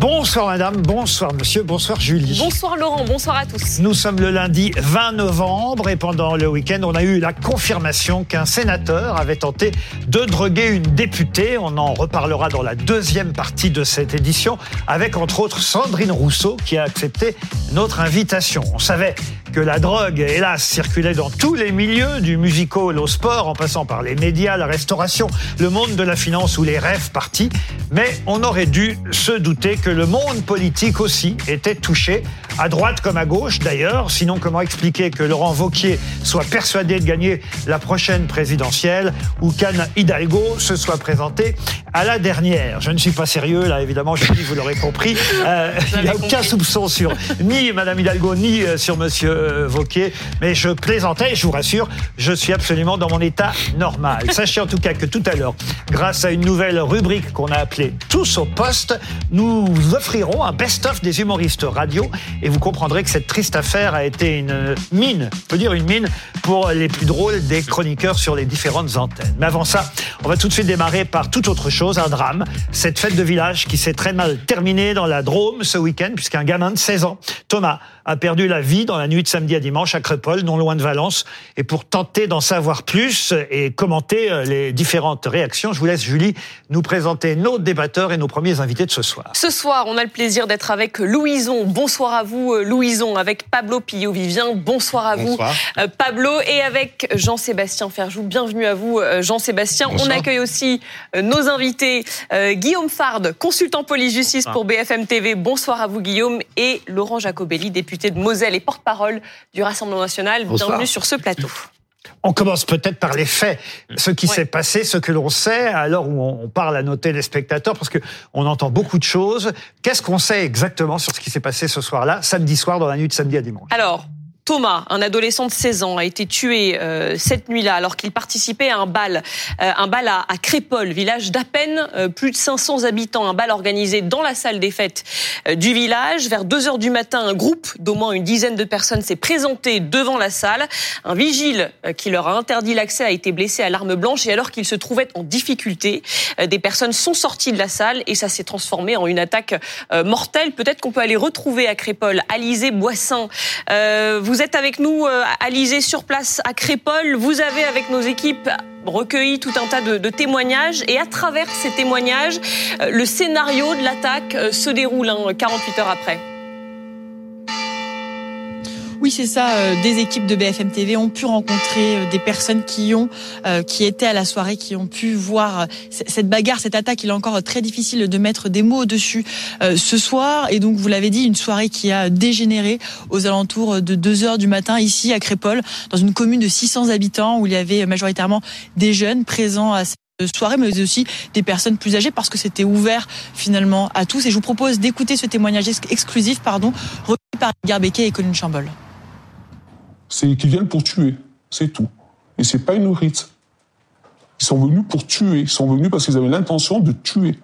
Bonsoir madame, bonsoir monsieur, bonsoir Julie. Bonsoir Laurent, bonsoir à tous. Nous sommes le lundi 20 novembre et pendant le week-end, on a eu la confirmation qu'un sénateur avait tenté de droguer une députée. On en reparlera dans la deuxième partie de cette édition avec entre autres Sandrine Rousseau qui a accepté notre invitation. On savait que la drogue, hélas, circulait dans tous les milieux, du musical au sport, en passant par les médias, la restauration, le monde de la finance ou les rêves partis. Mais on aurait dû se douter que le monde politique aussi était touché, à droite comme à gauche d'ailleurs. Sinon, comment expliquer que Laurent Vauquier soit persuadé de gagner la prochaine présidentielle ou qu'Anne Hidalgo se soit présentée à la dernière? Je ne suis pas sérieux, là, évidemment, je dis, vous l'aurez compris. Euh, il n'y a aucun soupçon sur ni Madame Hidalgo, ni euh, sur Monsieur euh, Vauquier. Mais je plaisantais, je vous rassure, je suis absolument dans mon état normal. Sachez en tout cas que tout à l'heure, grâce à une nouvelle rubrique qu'on a appelée Tous au poste, nous vous offrirons un best-of des humoristes radio et vous comprendrez que cette triste affaire a été une mine, on peut dire une mine, pour les plus drôles des chroniqueurs sur les différentes antennes. Mais avant ça, on va tout de suite démarrer par toute autre chose, un drame. Cette fête de village qui s'est très mal terminée dans la Drôme ce week-end, puisqu'un gamin de 16 ans, Thomas, a perdu la vie dans la nuit de samedi à dimanche à Crépole, non loin de Valence. Et pour tenter d'en savoir plus et commenter euh, les différentes réactions, je vous laisse, Julie, nous présenter nos débatteurs et nos premiers invités de ce soir. Ce soir, on a le plaisir d'être avec Louison. Bonsoir à vous, euh, Louison, avec Pablo Pillot-Vivien. Bonsoir à vous, euh, Pablo, et avec Jean-Sébastien Ferjou. Bienvenue à vous, Jean-Sébastien. On accueille aussi nos invités, Guillaume Fard, consultant police-justice pour BFM TV. Bonsoir à vous, Guillaume, et Laurent Jacobelli, député de Moselle et porte-parole du Rassemblement national. Bienvenue sur ce plateau. On commence peut-être par les faits, ce qui s'est passé, ce que l'on sait, à l'heure où on parle à nos téléspectateurs, parce que on entend beaucoup de choses. Qu'est-ce qu'on sait exactement sur ce qui s'est passé ce soir-là, samedi soir, dans la nuit de samedi à dimanche? Alors, Thomas, un adolescent de 16 ans, a été tué euh, cette nuit-là alors qu'il participait à un bal, euh, un bal à, Crépol, village d'à peine euh, plus de 500 habitants, un bal organisé dans la salle des fêtes du village. Vers 2 heures du matin, un groupe d'au moins une dizaine de personnes s'est présenté devant la salle. Un vigile qui leur a interdit l'accès a été blessé à l'arme blanche et alors qu'ils se trouvaient en difficulté, des personnes sont sorties de la salle et ça s'est transformé en une attaque mortelle. Peut-être qu'on peut aller retrouver à Crépol Alizé Boissin. vous vous êtes avec nous, euh, Alizé, sur place à Crépol. Vous avez, avec nos équipes, recueilli tout un tas de, témoignages. Et à travers ces témoignages, euh, le scénario de l'attaque euh, se déroule hein, 48 heures après. Oui, c'est ça. Euh, des équipes de BFM TV ont pu rencontrer euh, des personnes qui ont, euh, qui étaient à la soirée, qui ont pu voir cette bagarre, cette attaque. Il est encore très difficile de mettre des mots dessus ce soir. Et donc, vous l'avez dit, une soirée qui a dégénéré aux alentours de 2 heures du matin ici à Crépole, dans une commune de 600 habitants où il y avait majoritairement des jeunes présents à cette soirée, mais aussi des personnes plus âgées parce que c'était ouvert finalement à tous. Et je vous propose d'écouter ce témoignage exclusif, pardon, recueilli par Garbeke et Colin Chambol c'est qu'ils viennent pour tuer, c'est tout. Et c'est pas une rite. Ils sont venus pour tuer, ils sont venus parce qu'ils avaient l'intention de tuer.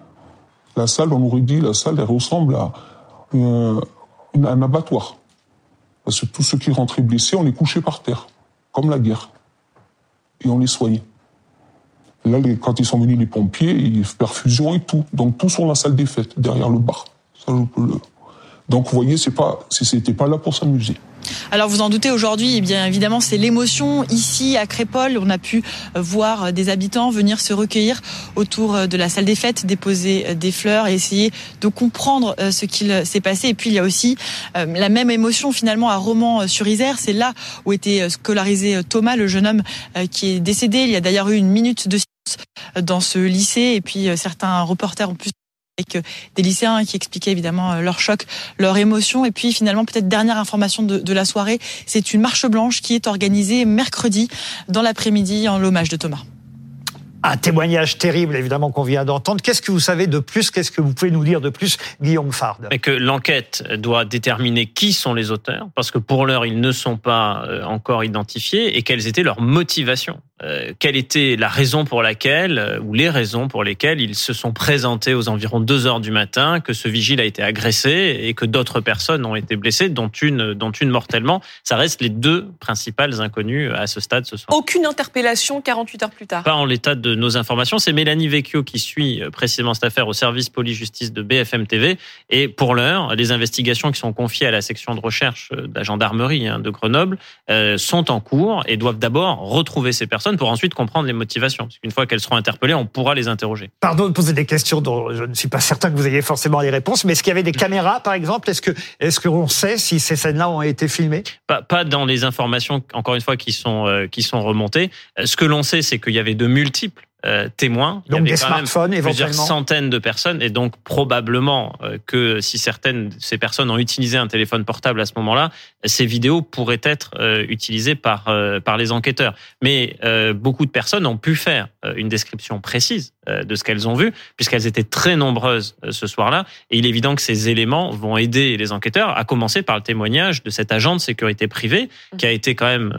La salle, on aurait dit, la salle, elle ressemble à un abattoir. Parce que tous ceux qui rentraient blessés, on les couchait par terre, comme la guerre. Et on les soignait. Là, quand ils sont venus les pompiers, ils perfusion et tout. Donc sont dans la salle des fêtes, derrière le bar. Donc vous voyez, c'est pas, c'était pas là pour s'amuser. Alors vous en doutez aujourd'hui, eh bien évidemment c'est l'émotion ici à Crépole. On a pu euh, voir euh, des habitants venir se recueillir autour euh, de la salle des fêtes, déposer des fleurs et essayer de comprendre ce qu'il s'est passé. Et puis il y a aussi la même émotion finalement à Romans-sur-Isère. C'est là où était scolarisé Thomas, le jeune homme qui est décédé. Il y a d'ailleurs eu une minute de silence dans ce lycée et puis certains reporters ont pu avec des lycéens qui expliquaient évidemment euh, leur choc, leur émotion. Et puis finalement, peut-être dernière information de, de la soirée, c'est une marche blanche qui est organisée mercredi dans l'après-midi en l'hommage de Thomas. Un témoignage terrible, évidemment, qu'on vient d'entendre. Qu'est-ce que vous savez de plus? Qu'est-ce que vous pouvez nous dire de plus, Guillaume Fard? Et que l'enquête doit déterminer qui sont les auteurs, parce que pour l'heure, ils ne sont pas euh, encore identifiés, et quelles étaient leurs motivations. Euh, quelle était la raison pour laquelle, euh, ou les raisons pour lesquelles ils se sont présentés aux environs 2 heures du matin, que ce vigile a été agressé et que d'autres personnes ont été blessées, dont une, dont une mortellement. Ça reste les deux principales inconnues à ce stade ce soir. Aucune interpellation 48 heures plus tard Pas en l'état de nos informations. C'est Mélanie Vecchio qui suit euh, précisément cette affaire au service police-justice de BFM TV. Et pour l'heure, les investigations qui sont confiées à la section de recherche de la gendarmerie hein, de Grenoble sont en cours et doivent d'abord retrouver ces personnes pour ensuite comprendre les motivations. Parce qu'une fois qu'elles seront interpellées, on pourra les interroger. Pardon de poser des questions dont je ne suis pas certain que vous ayez forcément les réponses, mais est-ce qu'il y avait des caméras, par exemple? Est-ce que est-ce qu'on sait si ces scènes-là ont été filmées? Pas, pas dans les informations, encore une fois, qui sont euh, qui sont remontées. Euh, ce que l'on sait, c'est qu'il y avait de multiples euh, témoins. Donc des smartphones, plusieurs centaines de personnes, et donc probablement euh, que si certaines de ces personnes ont utilisé un téléphone portable à ce moment-là, ces vidéos pourraient être euh, utilisées par par les enquêteurs. Mais beaucoup de personnes ont pu faire une description précise de ce qu'elles ont vu, puisqu'elles étaient très nombreuses ce soir-là. Et il est évident que ces éléments vont aider les enquêteurs, à commencer par le témoignage de cet agent de sécurité privée qui a été quand même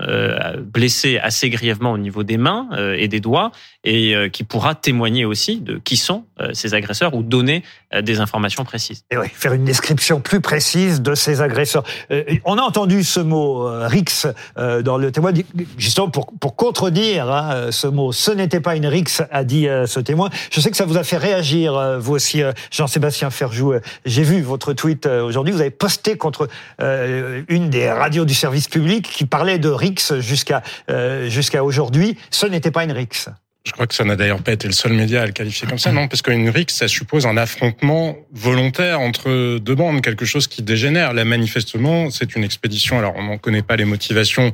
blessé assez grièvement au niveau des mains et des doigts. Et euh, qui pourra témoigner aussi de qui sont euh, ces agresseurs ou donner euh, des informations précises. Et oui, faire une description plus précise de ces agresseurs. on a entendu ce mot rix dans le témoin, justement pour, pour contredire hein, ce mot. Ce n'était pas une rix, a dit ce témoin. Je sais que ça vous a fait réagir, vous aussi, Jean-Sébastien Ferjou. J'ai vu votre tweet aujourd'hui. Vous avez posté contre une des radios du service public qui parlait de rix jusqu'à jusqu'à aujourd'hui. Ce n'était pas une rix. Je crois que ça n'a d'ailleurs pas été le seul média à le qualifier comme ça, non, parce qu'une rixe, ça suppose un affrontement volontaire entre deux bandes, quelque chose qui dégénère. Là, manifestement, c'est une expédition. Alors, on n'en connaît pas les motivations,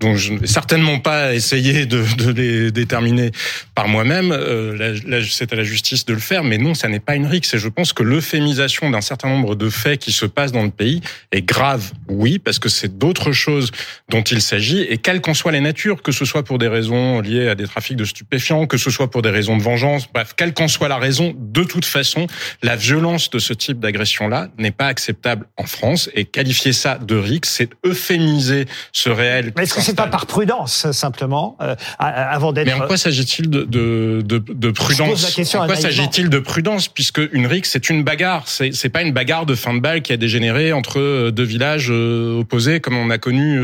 donc je ne vais certainement pas essayer de, de les déterminer par moi-même. Euh, c'est à la justice de le faire, mais non, ça n'est pas une rixe. Et je pense que l'euphémisation d'un certain nombre de faits qui se passent dans le pays est grave, oui, parce que c'est d'autres choses dont il s'agit, et quelles qu'en soient les natures, que ce soit pour des raisons liées à des trafics de stupéfiants, que ce soit pour des raisons de vengeance, bref, quelle qu'en soit la raison, de toute façon, la violence de ce type d'agression-là n'est pas acceptable en France et qualifier ça de RIC, c'est euphémiser ce réel. Mais est-ce que c'est pas par prudence simplement euh, avant d'être Mais en quoi s'agit-il de, de, de, de prudence En quoi s'agit-il de prudence puisque une RIC c'est une bagarre, c'est c'est pas une bagarre de fin de balle qui a dégénéré entre euh, deux villages euh, opposés comme on a connu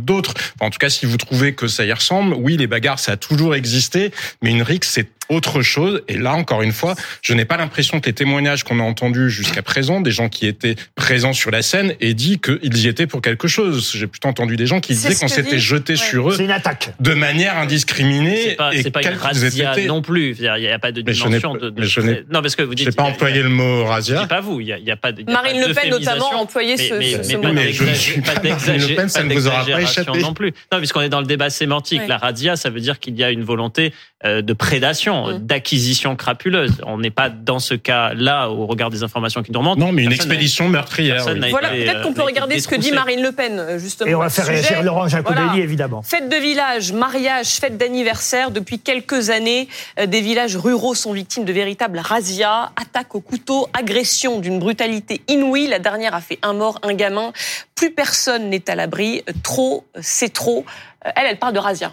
d'autres. en tout cas, si vous trouvez que ça y ressemble, oui, les bagarres ça a toujours existé, mais une rixe, c'est autre chose. Et là, encore une fois, je n'ai pas l'impression que les témoignages qu'on a entendus jusqu'à présent, des gens qui étaient présents sur la scène, aient dit qu'ils y étaient pour quelque chose. J'ai plutôt entendu des gens qui disaient qu'on s'était jeté sur eux. une attaque. De manière indiscriminée. C'est pas, et pas une razzia non plus. Il n'y a pas de dimension de, de... non, parce que vous dites. pas employé le mot razzia. pas vous. Il a, pas de. Marine Le Pen notamment a employé ce, mais, ce, mot. Mais je ne suis pas Marine Le Pen, ça ne vous aura pas échappé non plus. Non, puisqu'on est dans le débat sémantique. La razzia, ça veut dire qu'il y a une volonté euh, de prédation, d'acquisition crapuleuse. On n'est pas dans ce cas-là au regard des informations qui nous remontent. Non, mais une expédition meurtrière. Voilà, peut-être qu'on peut euh, regarder ce que dit Marine Le Pen, euh, justement. Et on va faire réagir Laurent Jacobelli, évidemment. Fête de village, mariage, fête d'anniversaire. Depuis quelques années, des villages ruraux sont victimes de véritables razzias, attaques au couteau, agressions d'une brutalité inouïe. La dernière a fait un mort, un gamin. Plus personne n'est à l'abri. Trop, c'est trop. Elle, elle parle de razzia.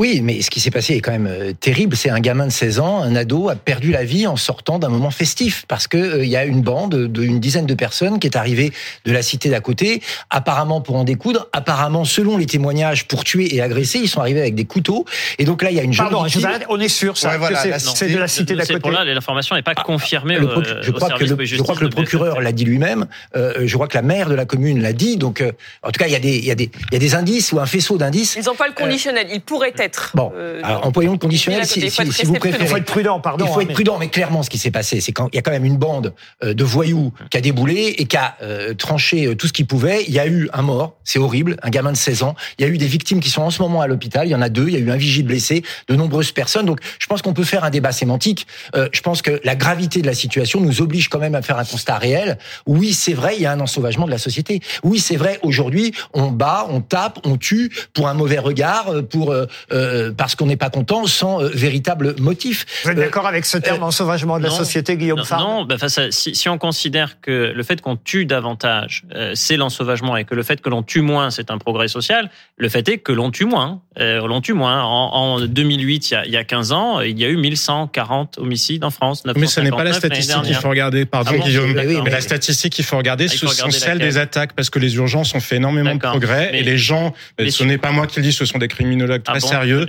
Oui, mais ce qui s'est passé est quand même euh, terrible. C'est un gamin de 16 ans, un ado, a perdu la vie en sortant d'un moment festif parce que euh, il y a une bande d'une dizaine de personnes qui est arrivée de la cité d'à côté, apparemment pour en découdre, apparemment selon les témoignages pour tuer et agresser, ils sont arrivés avec des couteaux. Et donc là, il y a une jeune Pardon, on est sûr ça c'est de la cité d'à côté. Pour là, l'information n'est pas ah, confirmée. je, crois que le, je crois que le procureur l'a dit lui-même. Euh, je crois que la maire de la commune l'a dit. Donc, en tout cas, il y a des il y a des il y a des indices ou un faisceau d'indices. Ils n'ont pas le conditionnel. Il pourrait Bon, euh, alors employons le conditionnel si, vous préférez. Il faut être prudent, pardon. Il faut être prudent, mais clairement, ce qui s'est passé, c'est qu'il y a quand même une bande euh, de voyous qui a déboulé et qui a euh, tranché tout ce qu'il pouvait. Il y a eu un mort, c'est horrible, un gamin de 16 ans. Il y a eu des victimes qui sont en ce moment à l'hôpital. Il y en a deux. Il y a eu un vigile blessé, de nombreuses personnes. Donc, je pense qu'on peut faire un débat sémantique. je pense que la gravité de la situation nous oblige quand même à faire un constat réel. Oui, c'est vrai, il y a un ensauvagement de la société. Oui, c'est vrai, aujourd'hui, on bat, on tape, on tue pour un mauvais regard, pour parce qu'on n'est pas content, sans euh, véritable motif. Vous êtes euh, d'accord avec ce terme euh, ensauvagement de la société, Guillaume Farr Non, bah, si, si, on considère que le fait qu'on tue davantage, c'est l'ensauvagement, et que le fait que l'on tue moins, c'est un progrès social, le fait est que l'on tue moins. l'on tue moins. En, 2008, il y, a, il y, a, 15 ans, il y a eu 1140 homicides en France. Mais ce n'est pas la statistique qu'il faut regarder, pardon ah Guillaume. Mais, la statistique qu'il faut regarder, ce sont celles des attaques, parce que les urgences ont fait énormément de progrès, et les gens, ce n'est pas moi qui le dis, ce sont des criminologues ah très sérieux sérieux.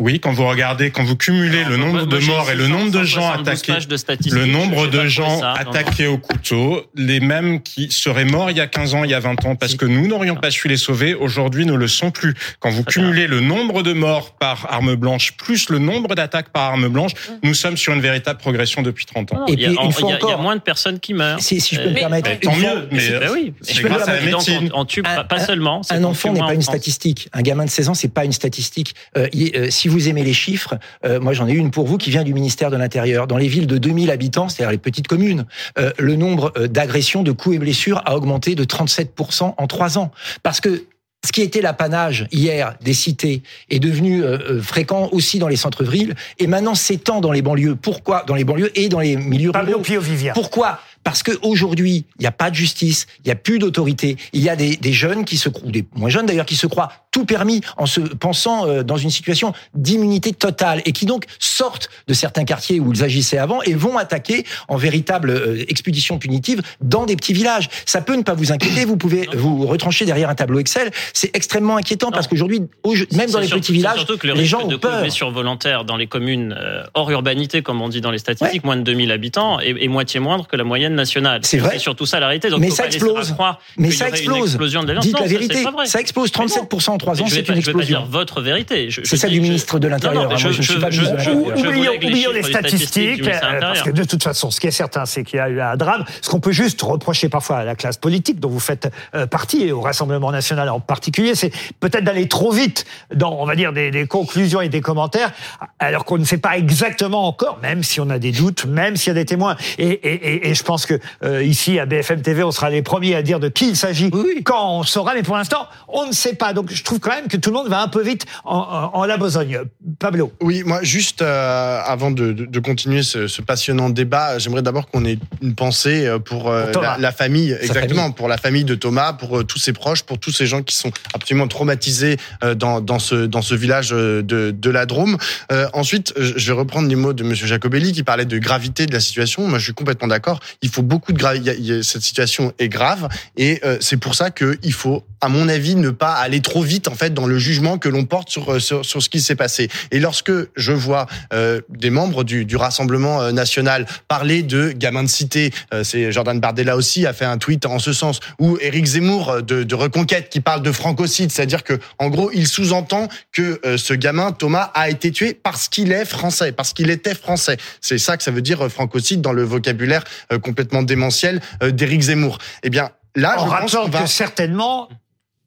Oui, quand vous regardez, quand vous cumulez Alors, le nombre moi, de morts et le nombre de gens 172 attaqués, de le nombre de gens. Non, non. attaqués au couteau, les mêmes qui seraient morts il y a 15 ans, il y a 20 ans, parce que nous n'aurions pas su les sauver, aujourd'hui ne le sont plus. Quand vous bien. cumulez le nombre de morts par arme blanche plus le nombre d'attaques par arme blanche, nous sommes sur une véritable progression depuis 30 ans. Et il y a- puis, il y a- moins de personnes qui meurent. Si, si je peux me Mais- permettre. Tant mieux, mais oui, c'est grâce à la médecine. on tue pas, seulement. Un enfant n'est pas une statistique. Un gamin de 16 ans, c'est pas une statistique. Euh, euh, si vous aimez les chiffres, euh, moi j'en ai une pour vous qui vient du ministère de l'Intérieur. Dans les villes de 2000 habitants, c'est-à-dire les petites communes, euh, le nombre d'agressions, de coups et blessures a augmenté de 37% en trois ans. Parce que ce qui était l'apanage hier des cités est devenu euh, fréquent aussi dans les centres-villes et maintenant s'étend dans les banlieues. Pourquoi Dans les banlieues et dans les milieux ruraux? Pourquoi? Parce que aujourd'hui, il n'y a pas de justice, il n'y a plus d'autorité. Il y a des, des jeunes qui se croient, ou des moins jeunes d'ailleurs, qui se croient tout permis en se pensant euh, dans une situation d'immunité totale et qui donc sortent de certains quartiers où ils agissaient avant et vont attaquer en véritable euh, expédition punitive dans des petits villages. Ça peut ne pas vous inquiéter. Vous pouvez vous retrancher derrière un tableau Excel. C'est extrêmement inquiétant parce qu'aujourd'hui, au- même dans les surtout- petits villages, que le les gens ont de peur. blessures volontaires dans les communes euh, hors urbanité, comme on dit dans les statistiques, moins de 2000 habitants, est moitié moindre que la moyenne nationale. C'est vrai. C'est surtout ça la réalité. Donc, Mais ça explose. Mais ça explose. Dites Non, la vérité. Ça explose Mais non. 37% en 3 ans. Mais je vais C'est une je vais pas explosion. dire votre vérité. Je- je C'est ça dis du ministre de l'Intérieur. non, mais je- Moi, je je- suis pas je- ministre de je- l'Intérieur. je vous oublions, les statistiques parce que de toute façon, ce qui est certain, c'est qu'il y a eu un drame. Ce qu'on peut juste reprocher parfois à la classe politique, dont vous faites euh, partie, et au Rassemblement national en particulier, c'est peut-être d'aller trop vite dans, on va dire, des, des conclusions et des commentaires, alors qu'on ne sait pas exactement encore, même si on a des doutes, même s'il y a des témoins. Et, et, et, et je pense que euh, ici, à BFM TV, on sera les premiers à dire de qui il s'agit quand on saura, mais pour l'instant, on ne sait pas. Donc, je trouve quand même que tout le monde va un peu vite en, en, en la besogne. Pablo. Oui, moi, juste euh, avant de, de, de continuer ce, ce passionnant débat, j'aimerais d'abord qu'on ait une pensée euh, pour, euh, Pour la, la famille, exactement, famille. pour la famille de Thomas, pour euh, tous ses proches, pour tous ces gens qui sont absolument traumatisés dans, dans, ce, dans ce village de, de la Drôme. Ensuite, je vais reprendre les mots de Monsieur Jacobelli qui parlait de gravité de la situation. Moi, je suis complètement d'accord. Il faut beaucoup de gravité. Cette situation est grave et c'est pour ça qu'il faut, à mon avis, ne pas aller trop vite en fait dans le jugement que l'on porte sur, euh, sur sur ce qui s'est passé. Et lorsque je vois euh, des membres du, du Rassemblement euh, national parler de gamins de cité, euh, c'est Jordan Bardella aussi a fait un tweet en ce sens, ou Éric Zemmour euh, de, de Reconquête qui parle de francocide, c'est-à-dire que en gros il sous-entend que euh, ce gamin Thomas a été tué parce qu'il est français, parce qu'il était français. C'est ça que ça veut dire francocide dans le vocabulaire euh, complètement démentiel euh, d'Éric Zemmour. Eh bien là, en je pense qu'on va que certainement,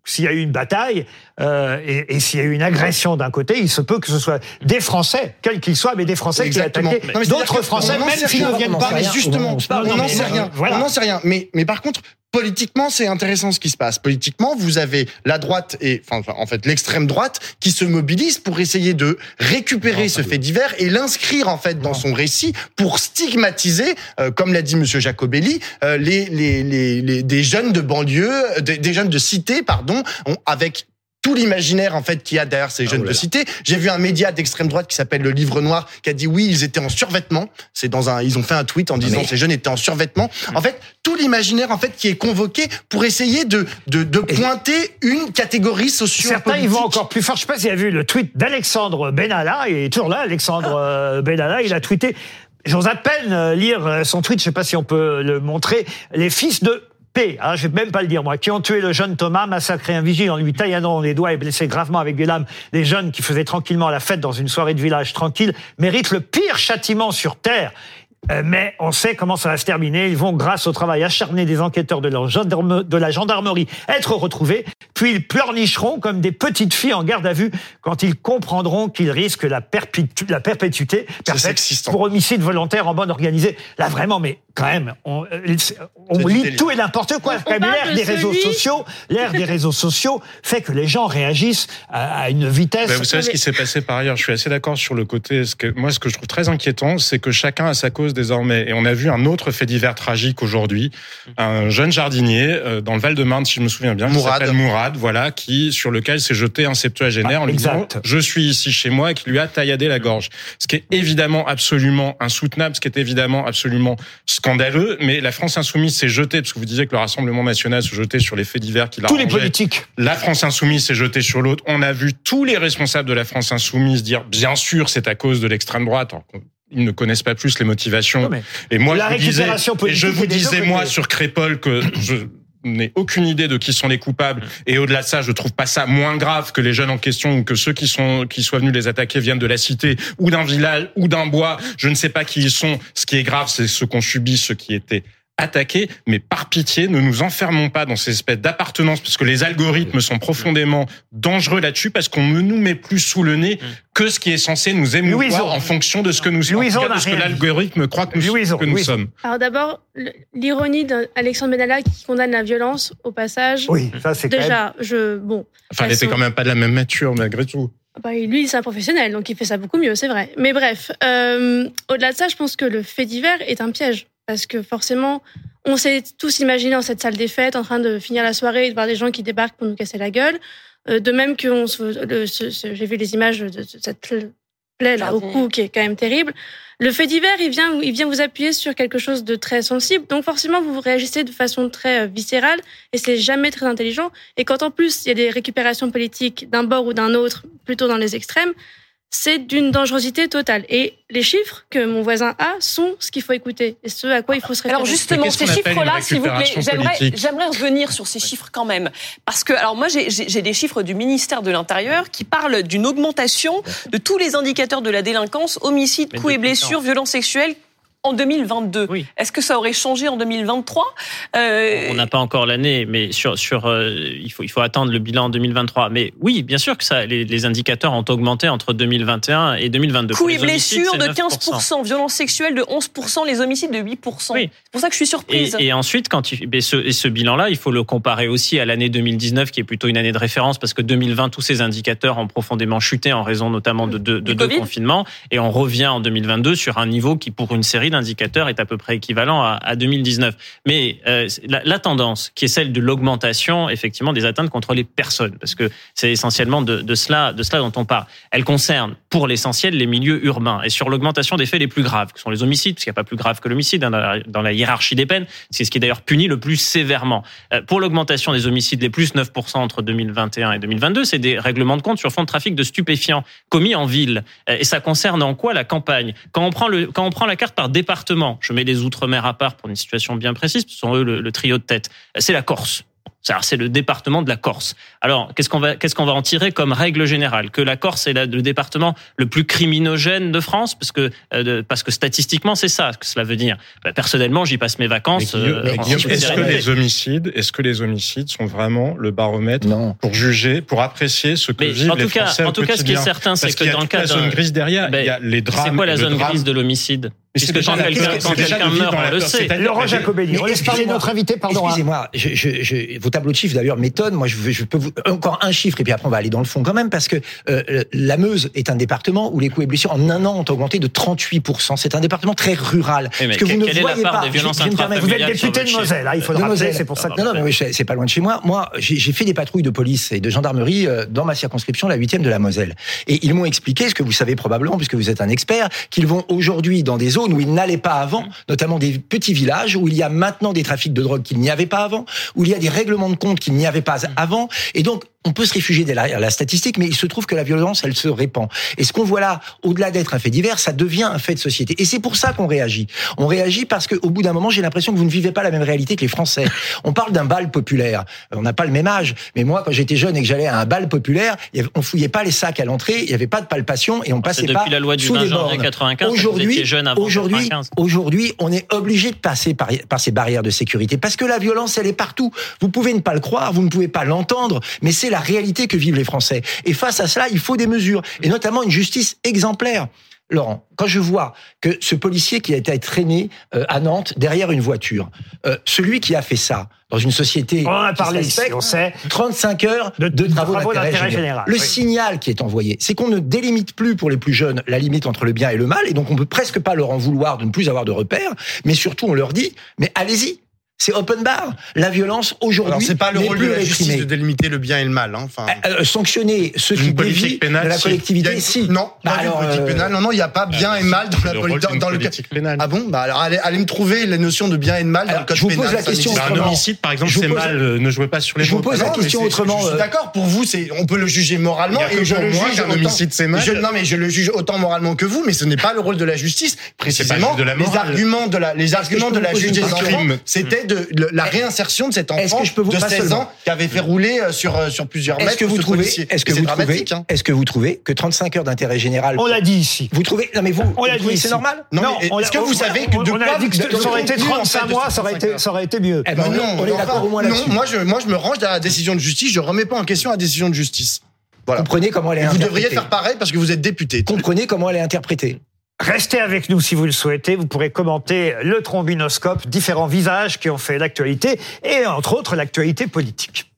s'il y a eu une bataille euh, et, et s'il y a eu une agression d'un côté, il se peut que ce soit des Français, quels qu'ils soient, mais des Français Exactement. qui aient attaqué Non, mais c'est-à-dire d'autres Français, même s'ils rien, ne viennent pas. mais justement, on n'en sait rien. voilà. On n'en sait rien. Mais, mais par contre, politiquement, c'est intéressant ce qui se passe. Politiquement, vous avez la droite et, enfin, en fait, l'extrême droite qui se mobilise pour essayer de récupérer ce fait divers et l'inscrire en fait dans son récit pour stigmatiser, euh, comme l'a dit Monsieur Jacobelli, euh, les, les, les, les- des jeunes de banlieue, des, des jeunes de cité, pardon, ont- avec tout l'imaginaire en fait qu'il y a derrière ces jeunes de cité. J'ai vu un média d'extrême droite qui s'appelle le Livre Noir qui a dit oui ils étaient en survêtement. C'est dans un ils ont fait un tweet en disant mais- ces jeunes étaient en survêtement. En fait tout l'imaginaire en fait qui est convoqué pour essayer de de, de pointer une catégorie socio Certains ils vont encore plus fort. Je sais pas si vous avez vu le tweet d'Alexandre Benalla. Il est toujours là, Alexandre euh, Benalla. Il a tweeté. J'ose à peine euh, lire euh, son tweet. Je sais pas si on peut le montrer. Les fils de P, hein, je vais même pas le dire moi, qui ont tué le jeune Thomas, massacré un vigile en lui taillant les doigts et blessé gravement avec des lames des jeunes qui faisaient tranquillement la fête dans une soirée de village tranquille, méritent le pire châtiment sur terre. Euh, mais on sait comment ça va se terminer. Ils vont, grâce au travail acharné des enquêteurs de, leur gendarme- de la gendarmerie, être retrouvés. Puis ils pleurnicheront comme des petites filles en garde à vue quand ils comprendront qu'ils risquent la, perpétu- la perpétuité perpète pour homicide volontaire en bande organisée. Là, vraiment, mais quand même, on, euh, on lit délire. tout et n'importe quoi. L'ère de des réseaux sociaux, l'ère des réseaux sociaux fait que les gens réagissent à, à une vitesse. Ben, vous savez ce qui s'est passé par ailleurs? Je suis assez d'accord sur le côté. Ce que, moi, ce que je trouve très inquiétant, c'est que chacun a sa cause désormais. Et on a vu un autre fait divers tragique aujourd'hui. Un jeune jardinier euh, dans le Val-de-Marne, si je me souviens bien, qui Mourad. s'appelle Mourad, voilà, qui sur lequel s'est jeté un septuagénaire Ah, en lui disant exact. je suis ici chez moi et qui lui a tailladé la gorge. Ce qui est évidemment absolument insoutenable, ce qui est évidemment absolument scandaleux. Mais la France insoumise s'est jetée, parce que vous disiez que le Rassemblement national se jetait sur les faits divers qui Tous les politiques. La France insoumise s'est jetée sur l'autre. On a vu tous les responsables de la France insoumise dire, bien sûr, c'est à cause de l'extrême droite. alors ils ne connaissent pas plus les motivations. Non, et moi, la je vous disais, et je vous disais moi sur Crépol que je n'ai aucune idée de qui sont les coupables. Et au-delà de ça, je trouve pas ça moins grave que les jeunes en question ou que ceux qui sont qui soient venus les attaquer viennent de la cité ou d'un village ou d'un bois. Je ne sais pas qui ils sont. Ce qui est grave, c'est ce qu'ont subi ceux qui étaient attaqués, mais par pitié, ne nous enfermons pas dans ces espèces d'appartenance, parce que les algorithmes sont profondément dangereux là-dessus, parce qu'on ne nous met plus sous le nez que ce qui est censé nous émouvoir Louison. en fonction de ce que nous sommes, de ce que l'algorithme croit que nous, Louison, que nous Louison. sommes. Alors d'abord, l'ironie d'Alexandre Benalla qui condamne la violence au passage. Oui, ça c'est même. Déjà, je bon. Enfin, elle était sont- quand même pas de la même nature, malgré tout. Bah, lui, c'est un professionnel, donc il fait ça beaucoup mieux, c'est vrai. Mais bref, euh, au-delà de ça, je pense que le fait divers est un piège. Parce que forcément, on s'est tous imaginé dans cette salle des fêtes, en train de finir la soirée et de voir des gens qui débarquent pour nous casser la gueule. Euh, de même que j'ai vu les images de, de cette plaie là au cou qui est quand même terrible. Le fait divers, il vient, il vient vous appuyer sur quelque chose de très sensible. Donc forcément, vous réagissez de façon très euh, viscérale et c'est jamais très intelligent. Et quand en plus il y a des récupérations politiques d'un bord ou d'un autre, plutôt dans les extrêmes, c'est d'une dangerosité totale. Et les chiffres que mon voisin a sont ce qu'il faut écouter et ce à quoi il faut se référer. Alors justement, ces chiffres-là, s'il vous plaît, j'aimerais, revenir sur ces chiffres quand même. Parce que, alors moi, j'ai, des chiffres du ministère de l'Intérieur qui parlent d'une augmentation de tous les indicateurs de la délinquance, homicide, Mais coups et blessures, violences sexuelles en 2022. Oui. Est-ce que ça aurait changé en 2023 Euh, On n'a pas encore l'année, mais sur sur euh, il faut il faut attendre le bilan en 2023. Mais oui, bien sûr que ça, les, les indicateurs ont augmenté entre 2021 et 2022. Pour Coups et blessures de 9%. 15%, violences sexuelles de 11%, les homicides de 8%. Oui. C'est pour ça que je suis surprise. et ensuite, quand il, ce, bilan-là, il faut le comparer aussi à l'année 2019, qui est plutôt une année de référence, parce que 2020, tous ces indicateurs ont profondément chuté en raison notamment de, de, de deux confinements, et on revient en 2022 sur un niveau qui, pour une série d'indicateurs, est à peu près équivalent à, à 2019. Mais euh, la, tendance, qui est celle de l'augmentation, effectivement, des atteintes contre les personnes, parce que c'est essentiellement de, cela, de cela dont on parle. Elle concerne, pour l'essentiel, les milieux urbains, et sur l'augmentation des faits les plus graves, que sont les homicides, parce qu'il n'y a pas plus grave que l'homicide hein, dans, la, dans la hiérarchie des peines. C'est ce qui est d'ailleurs puni le plus sévèrement. Euh, pour l'augmentation des homicides, les plus 9% entre 2021 et 2022, c'est des règlements de compte sur fond de trafic de stupéfiants commis en ville. Euh, et ça concerne en quoi la campagne? Quand on prend le, quand on prend la carte par département, je mets les outre-mer à part pour une situation bien précise, ce sont eux le, le trio de tête. C'est la Corse. C'est le département de la Corse. Alors, qu'est-ce qu'on va, qu'est-ce qu'on va en tirer comme règle générale? Que la Corse est la- le département le plus criminogène de France, parce que, euh, de- parce que statistiquement, c'est ça que cela veut dire. Bah, personnellement, j'y passe mes vacances. Euh, est-ce que les homicides, est-ce que les homicides sont vraiment le baromètre Non. pour juger, pour apprécier ce que Mais vivent en les tout cas, Français en tout cas, ce qui est certain, c'est que dans le toute la cas zone grise derrière, il y a les drames. C'est quoi la le zone drame- grise de l'homicide? Mais c'est déjà quand quelqu'un quand meurt, on le peur. sait. Laurent Jacobelli, on laisse parler excusez-moi. notre invité, pardon. hein. Excusez-moi, je, je, je- vos tableaux de chiffres d'ailleurs m'étonnent. Moi, je, peux vous encore un chiffre et puis après on va aller dans le fond quand même parce que euh, la Meuse est un département où les coups et blessures en un an ont augmenté de 38% C'est un département très rural. Mais Ce que vous quelle- ne voyez part pas. des violences Vous êtes député de. Moselle, hein, il faut le rappeler, Moselle. c'est pour ça que... Non, non, mais c'est pas loin de chez moi. Moi, j'ai j'ai fait des patrouilles de police et de gendarmerie euh, dans ma circonscription, la huitième de la Moselle. Et ils m'ont expliqué, ce que vous savez probablement, puisque vous êtes un expert, qu'ils vont aujourd'hui dans des zones où ils n'allaient pas avant, notamment des petits villages, où il y a maintenant des trafics de drogue qu'il n'y avait pas avant, où il y a des règlements de compte qu'il n'y avait pas avant. Et donc, on peut se réfugier derrière la statistique, mais il se trouve que la violence, elle se répand. Et ce qu'on voit là, au-delà d'être un fait divers, ça devient un fait de société. Et c'est pour ça qu'on réagit. On réagit parce qu'au bout d'un moment, j'ai l'impression que vous ne vivez pas la même réalité que les Français. On parle d'un bal populaire. On n'a pas le même âge, mais moi, quand j'étais jeune et que j'allais à un bal populaire, on fouillait pas les sacs à l'entrée, il n'y avait pas de palpation et on C'est passait depuis pas la loi du sous 20 les janvier bornes. 95. Vous Aujourd'hui, étiez jeune avant aujourd'hui, 95. aujourd'hui, on est obligé de passer par, par ces barrières de sécurité parce que la violence, elle est partout. Vous pouvez ne pas le croire, vous ne pouvez pas l'entendre, mais c'est la réalité que vivent les Français. Et face à cela, il faut des mesures, et notamment une justice exemplaire. Laurent, quand je vois que ce policier qui a été traîné euh, à Nantes derrière une voiture, euh, celui qui a fait ça dans une société On a qui parlé se ici, respecte, on sait. 35 heures De- de, travaux, travaux d'intérêt général. général, Le oui. signal qui est envoyé, c'est qu'on ne délimite plus pour les plus jeunes la limite entre le bien et le mal, et donc on peut presque pas leur en vouloir de ne plus avoir de repères, mais surtout on leur dit, mais allez-y, C'est open bar. La violence Alors aujourd'hui c'est pas le rôle de la justice de délimiter le bien et le mal. Hein. Enfin, Euh, sanctionner ceux Une qui politique dévient pénale, de la collectivité, si. Non, Bah pas alors, une politique euh, pénale. Non, non, il n'y a pas bien et mal dans la poli- dans, le politique pénale. Ah bon Bah alors allez, allez me trouver la notion de bien et de mal dans Alors, le code je vous pénal. pose la question Un homicide, par exemple, c'est mal. euh, Ne jouez pas sur les Je vous mots. pose la question autrement. Je, suis euh, d'accord. Pour vous, c'est on peut le juger moralement et je pour le moi juge autant- homicide, c'est mal. non, mais je le juge autant moralement que vous, mais ce n'est pas le rôle de la justice. Précisément, les arguments de la les arguments de la une des enfants, c'était de le- la réinsertion de cet enfant que je peux vous- de pas 16 seulement. ans qui avait fait rouler euh, sur euh, sur plusieurs mètres. Est-ce que vous ce trouvez, est-ce que hein. est-ce que vous trouvez que 35 heures d'intérêt général, On l'a dit ici. vous trouvez, non mais vous, On vous l'a trouvez dit c'est normal? Non, Non, est-ce que vous savez que de on a quoi dit que ça aurait été de contenu, en 35 fait, de mois, ça aurait 35 été, ça aurait été mieux. Eh ben, Non, on, non, on est enfin, d'accord au moins non, là-dessus. moi je, moi je me range derrière la décision de justice, je remets pas en question la décision de justice. Voilà. Comprenez comment elle est Et vous interprétée. devriez faire pareil parce que vous êtes député. Comprenez comment elle est interprétée. Restez avec nous si vous le souhaitez. Vous pourrez commenter le trombinoscope, différents visages qui ont fait l'actualité et entre autres l'actualité politique.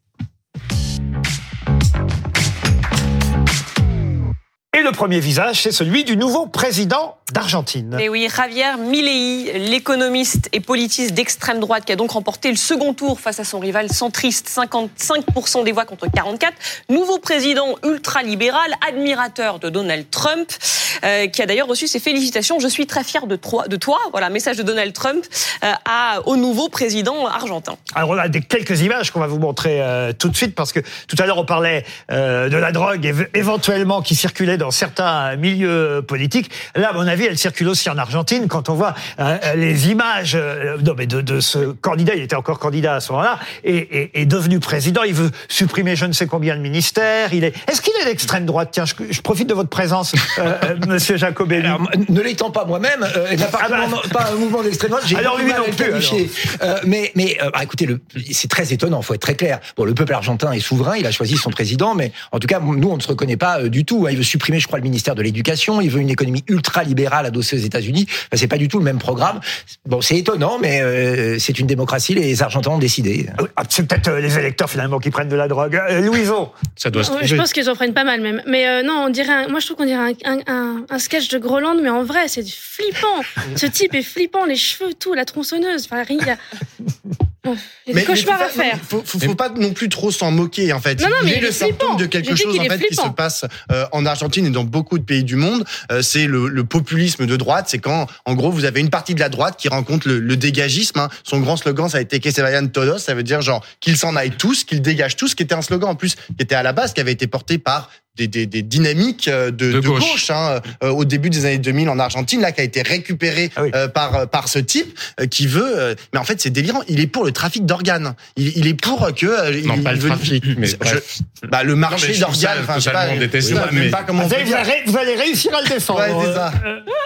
Et le premier visage, c'est celui du nouveau président d'Argentine. Et oui, Javier Milei, l'économiste et politiste d'extrême droite, qui a donc remporté le second tour face à son rival centriste, 55% des voix contre 44. Nouveau président ultralibéral, admirateur de Donald Trump, euh, qui a d'ailleurs reçu ses félicitations. Je suis très fier de, toi- de toi. Voilà, message de Donald Trump euh, à, au nouveau président argentin. Alors on a des, quelques images qu'on va vous montrer euh, tout de suite parce que tout à l'heure on parlait de la drogue éve- éventuellement qui circulait dans certains milieux politiques. Là, à mon avis, elle circule aussi en Argentine. Quand on voit euh, les images euh, non, mais de, de ce candidat, il était encore candidat à ce moment-là, et, et, et devenu président, il veut supprimer je ne sais combien de ministères. Il est. Est-ce qu'il est d'extrême droite? Tiens, je, je profite de votre présence, euh, euh, Monsieur Jacobelli. Alors, ne l'étant pas moi-même, il n'a pas, Ah bah. pas un mouvement d'extrême droite. Alors, lui non plus. Euh, mais, mais euh, ah, écoutez, le- c'est très étonnant. Faut être très clair. Bon, le peuple argentin est souverain. Il a choisi son président, mais en tout cas, nous, on ne se reconnaît pas du tout. hein. Il veut supprimer, je crois, le ministère de l'Éducation. Il veut une économie ultra libérale adossée aux États-Unis. Enfin, c'est pas du tout le même programme. Bon, c'est étonnant, mais euh, c'est une démocratie. Les Argentins ont décidé. Ah, C'est peut-être euh, les électeurs finalement qui prennent de la drogue. Euh, Louison. Ça doit se trouver. Je pense qu'ils en prennent pas mal même. Mais euh, non, on dirait. un- moi, je trouve qu'on dirait un, un, un, un sketch de Groland, mais en vrai, c'est flippant. Ce type est flippant, les cheveux, tout, la tronçonneuse. Enfin, Oh, il y a des cauchemars faut à pas- faire. non, Faut, faut, faut pas non plus trop s'en moquer en fait. Non, non, mais il est il le est symptôme de quelque chose en fait qui se passe euh, en Argentine et dans beaucoup de pays du monde. Euh, c'est le, le populisme de droite. C'est quand en gros vous avez une partie de la droite qui rencontre le, le dégagisme. hein. Son grand slogan ça a été que se vayan todos. Ça veut dire genre qu'ils s'en aillent tous, qu'ils dégagent tous. Qui était un slogan en plus qui était à la base qui avait été porté par des, des, des dynamiques euh, de, De de gauche. gauche, hein, euh, au début des années 2000 en Argentine, là qui a été récupéré Ah oui. euh, par par ce type euh, qui veut. euh, mais en fait, c'est délirant. Il est pour le trafic d'organes. Il, il est pour que euh, Non, il- pas il le veut- trafic, mais Je- bah, le marché d'organes. Enfin, je sais pas, mais- pas comment. Vous on allez, vous allez- vous allez réussir à le défendre. Ouais, ça.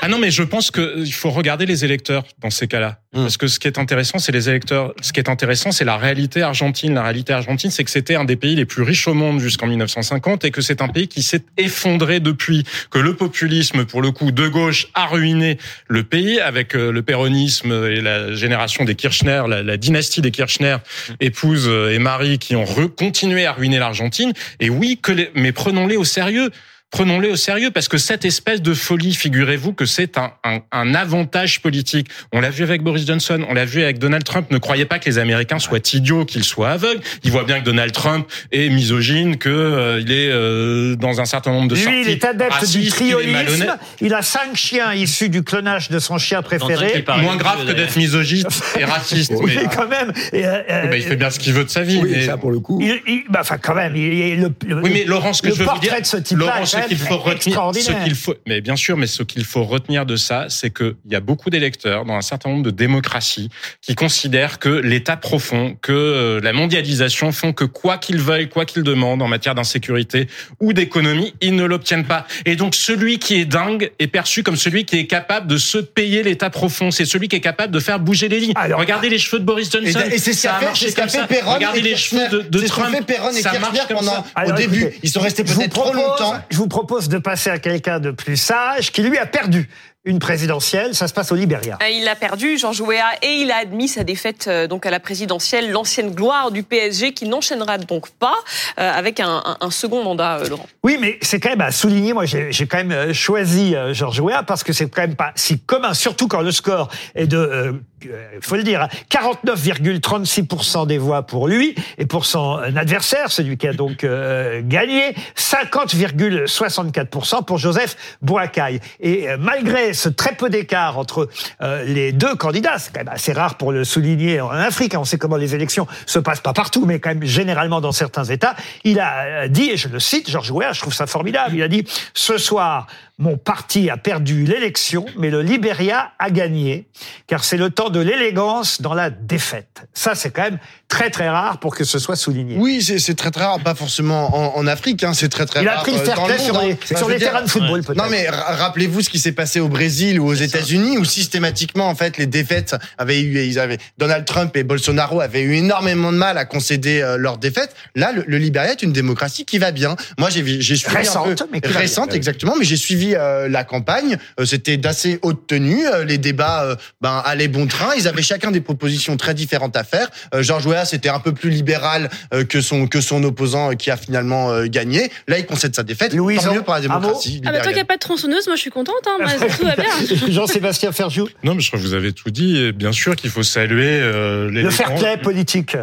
Ah non, mais je pense qu'il faut regarder les électeurs dans ces cas-là. Mm. Parce que ce qui est intéressant, c'est les électeurs. Ce qui est intéressant, c'est la réalité argentine. La réalité argentine, c'est que c'était un des pays les plus riches au monde jusqu'en 1950 et que c'est un pays qui s'est effondré depuis. Que le populisme, pour le coup, de gauche, a ruiné le pays avec euh, le péronisme et la génération des Kirchner, la, dynastie des Kirchner, épouse euh, et mari, qui ont continué à ruiner l'Argentine. Et oui, que les, mais prenons-les au sérieux. Prenons-les au sérieux parce que cette espèce de folie, figurez-vous que c'est un, un, un avantage politique. On l'a vu avec Boris Johnson, on l'a vu avec Donald Trump. Ne croyez pas que les Américains soient idiots, qu'ils soient aveugles. Ils voient bien que Donald Trump est misogyne, que euh, il est euh, dans un certain nombre de sorties Lui, il est adepte du racistes, triolisme. Il a cinq chiens issus du clonage de son chien préféré. Moins grave que d'être misogyne et raciste. Oui, mais, quand même. Et, euh, Oh, bah, il fait bien ce qu'il veut de sa vie. Oui, mais- ça pour le coup. il- il- bah, enfin, quand même, il, il- le, le- Oui, mais Laurent, ce que le je veux vous portrait dire, de ce Laurent, quand qu'il faut retenir, ce qu'il faut, mais bien sûr, mais ce qu'il faut retenir de ça, c'est que il y a beaucoup d'électeurs dans un certain nombre de démocraties qui considèrent que l'État profond, que euh, la mondialisation font que quoi qu'ils veuillent, quoi qu'ils demandent en matière d'insécurité ou d'économie, ils ne l'obtiennent pas. Et donc, celui qui est dingue est perçu comme celui qui est capable de se payer l'État profond. C'est celui qui est capable de faire bouger les lignes. Alors- Regardez les cheveux de Boris Johnson. Et, et c'est ce ça qu'a fait, ce fait. Perron Regardez et les cheveux de, de C'est ce Trump. fait Perron et ça Kirchner marche comme pendant, ça. Alors, au début. écoutez, Ils sont restés peut-être trop longtemps. Je vous propose de passer à quelqu'un de plus sage qui lui a perdu. Une présidentielle. Ça se passe au Libéria. Euh, Il a perdu, Georges Weah, et il a admis sa défaite euh, donc à la présidentielle, l'ancienne gloire du PSG, qui n'enchaînera donc pas euh, avec un, un- un second mandat, Laurent. Oui, mais c'est quand même à souligner. Moi, j'ai quand même choisi Georges Weah parce que c'est quand même pas si commun, surtout quand le score est de, euh, euh, faut le dire, hein, 49,36% des voix pour lui et pour son adversaire, celui qui a donc euh, gagné, 50,64% pour Joseph Boakai. Et euh, malgré ce très peu d'écart entre euh, les deux candidats, c'est quand même assez rare pour le souligner en Afrique. hein, On sait comment les élections se passent pas partout, mais quand même généralement dans certains États. Il a euh, dit, et je le cite, Georges Weah, je trouve ça formidable. Il a dit ce soir. Mon parti a perdu l'élection, mais le Libéria a gagné, car c'est le temps de l'élégance dans la défaite. Ça, c'est quand même très très rare pour que ce soit souligné. Oui, c'est très très rare, pas forcément en, en Afrique, hein, c'est très très Il a rare. pris le euh, fair play sur hein. les- sur terrains de football, peut-être. Non mais ra- rappelez-vous ce qui s'est passé au Brésil ou aux États-Unis, où systématiquement en fait les défaites avaient eu, ils avaient Donald Trump et Bolsonaro avaient eu énormément de mal à concéder euh, leurs défaites. Là, le, le Libéria est une démocratie qui va bien. Moi, j'ai suivi Récente, un peu, mais récente exactement, mais j'ai suivi euh, la campagne. Euh, C'était d'assez haute tenue. Euh, les débats, euh, ben allaient bon train. Ils avaient chacun des propositions très différentes à faire. Euh, Georges Weah, c'était un peu plus libéral euh, que son que son opposant euh, qui a finalement euh, gagné. Là, il concède sa défaite. Louise, Tant mieux pour la démocratie. Ah bah toi qui n'as pas de tronçonneuse, moi je suis contente, hein, tout va bien. Jean-Sébastien Ferjou, Non, mais je crois que vous avez tout dit. Bien sûr qu'il faut saluer euh, le fair play politique.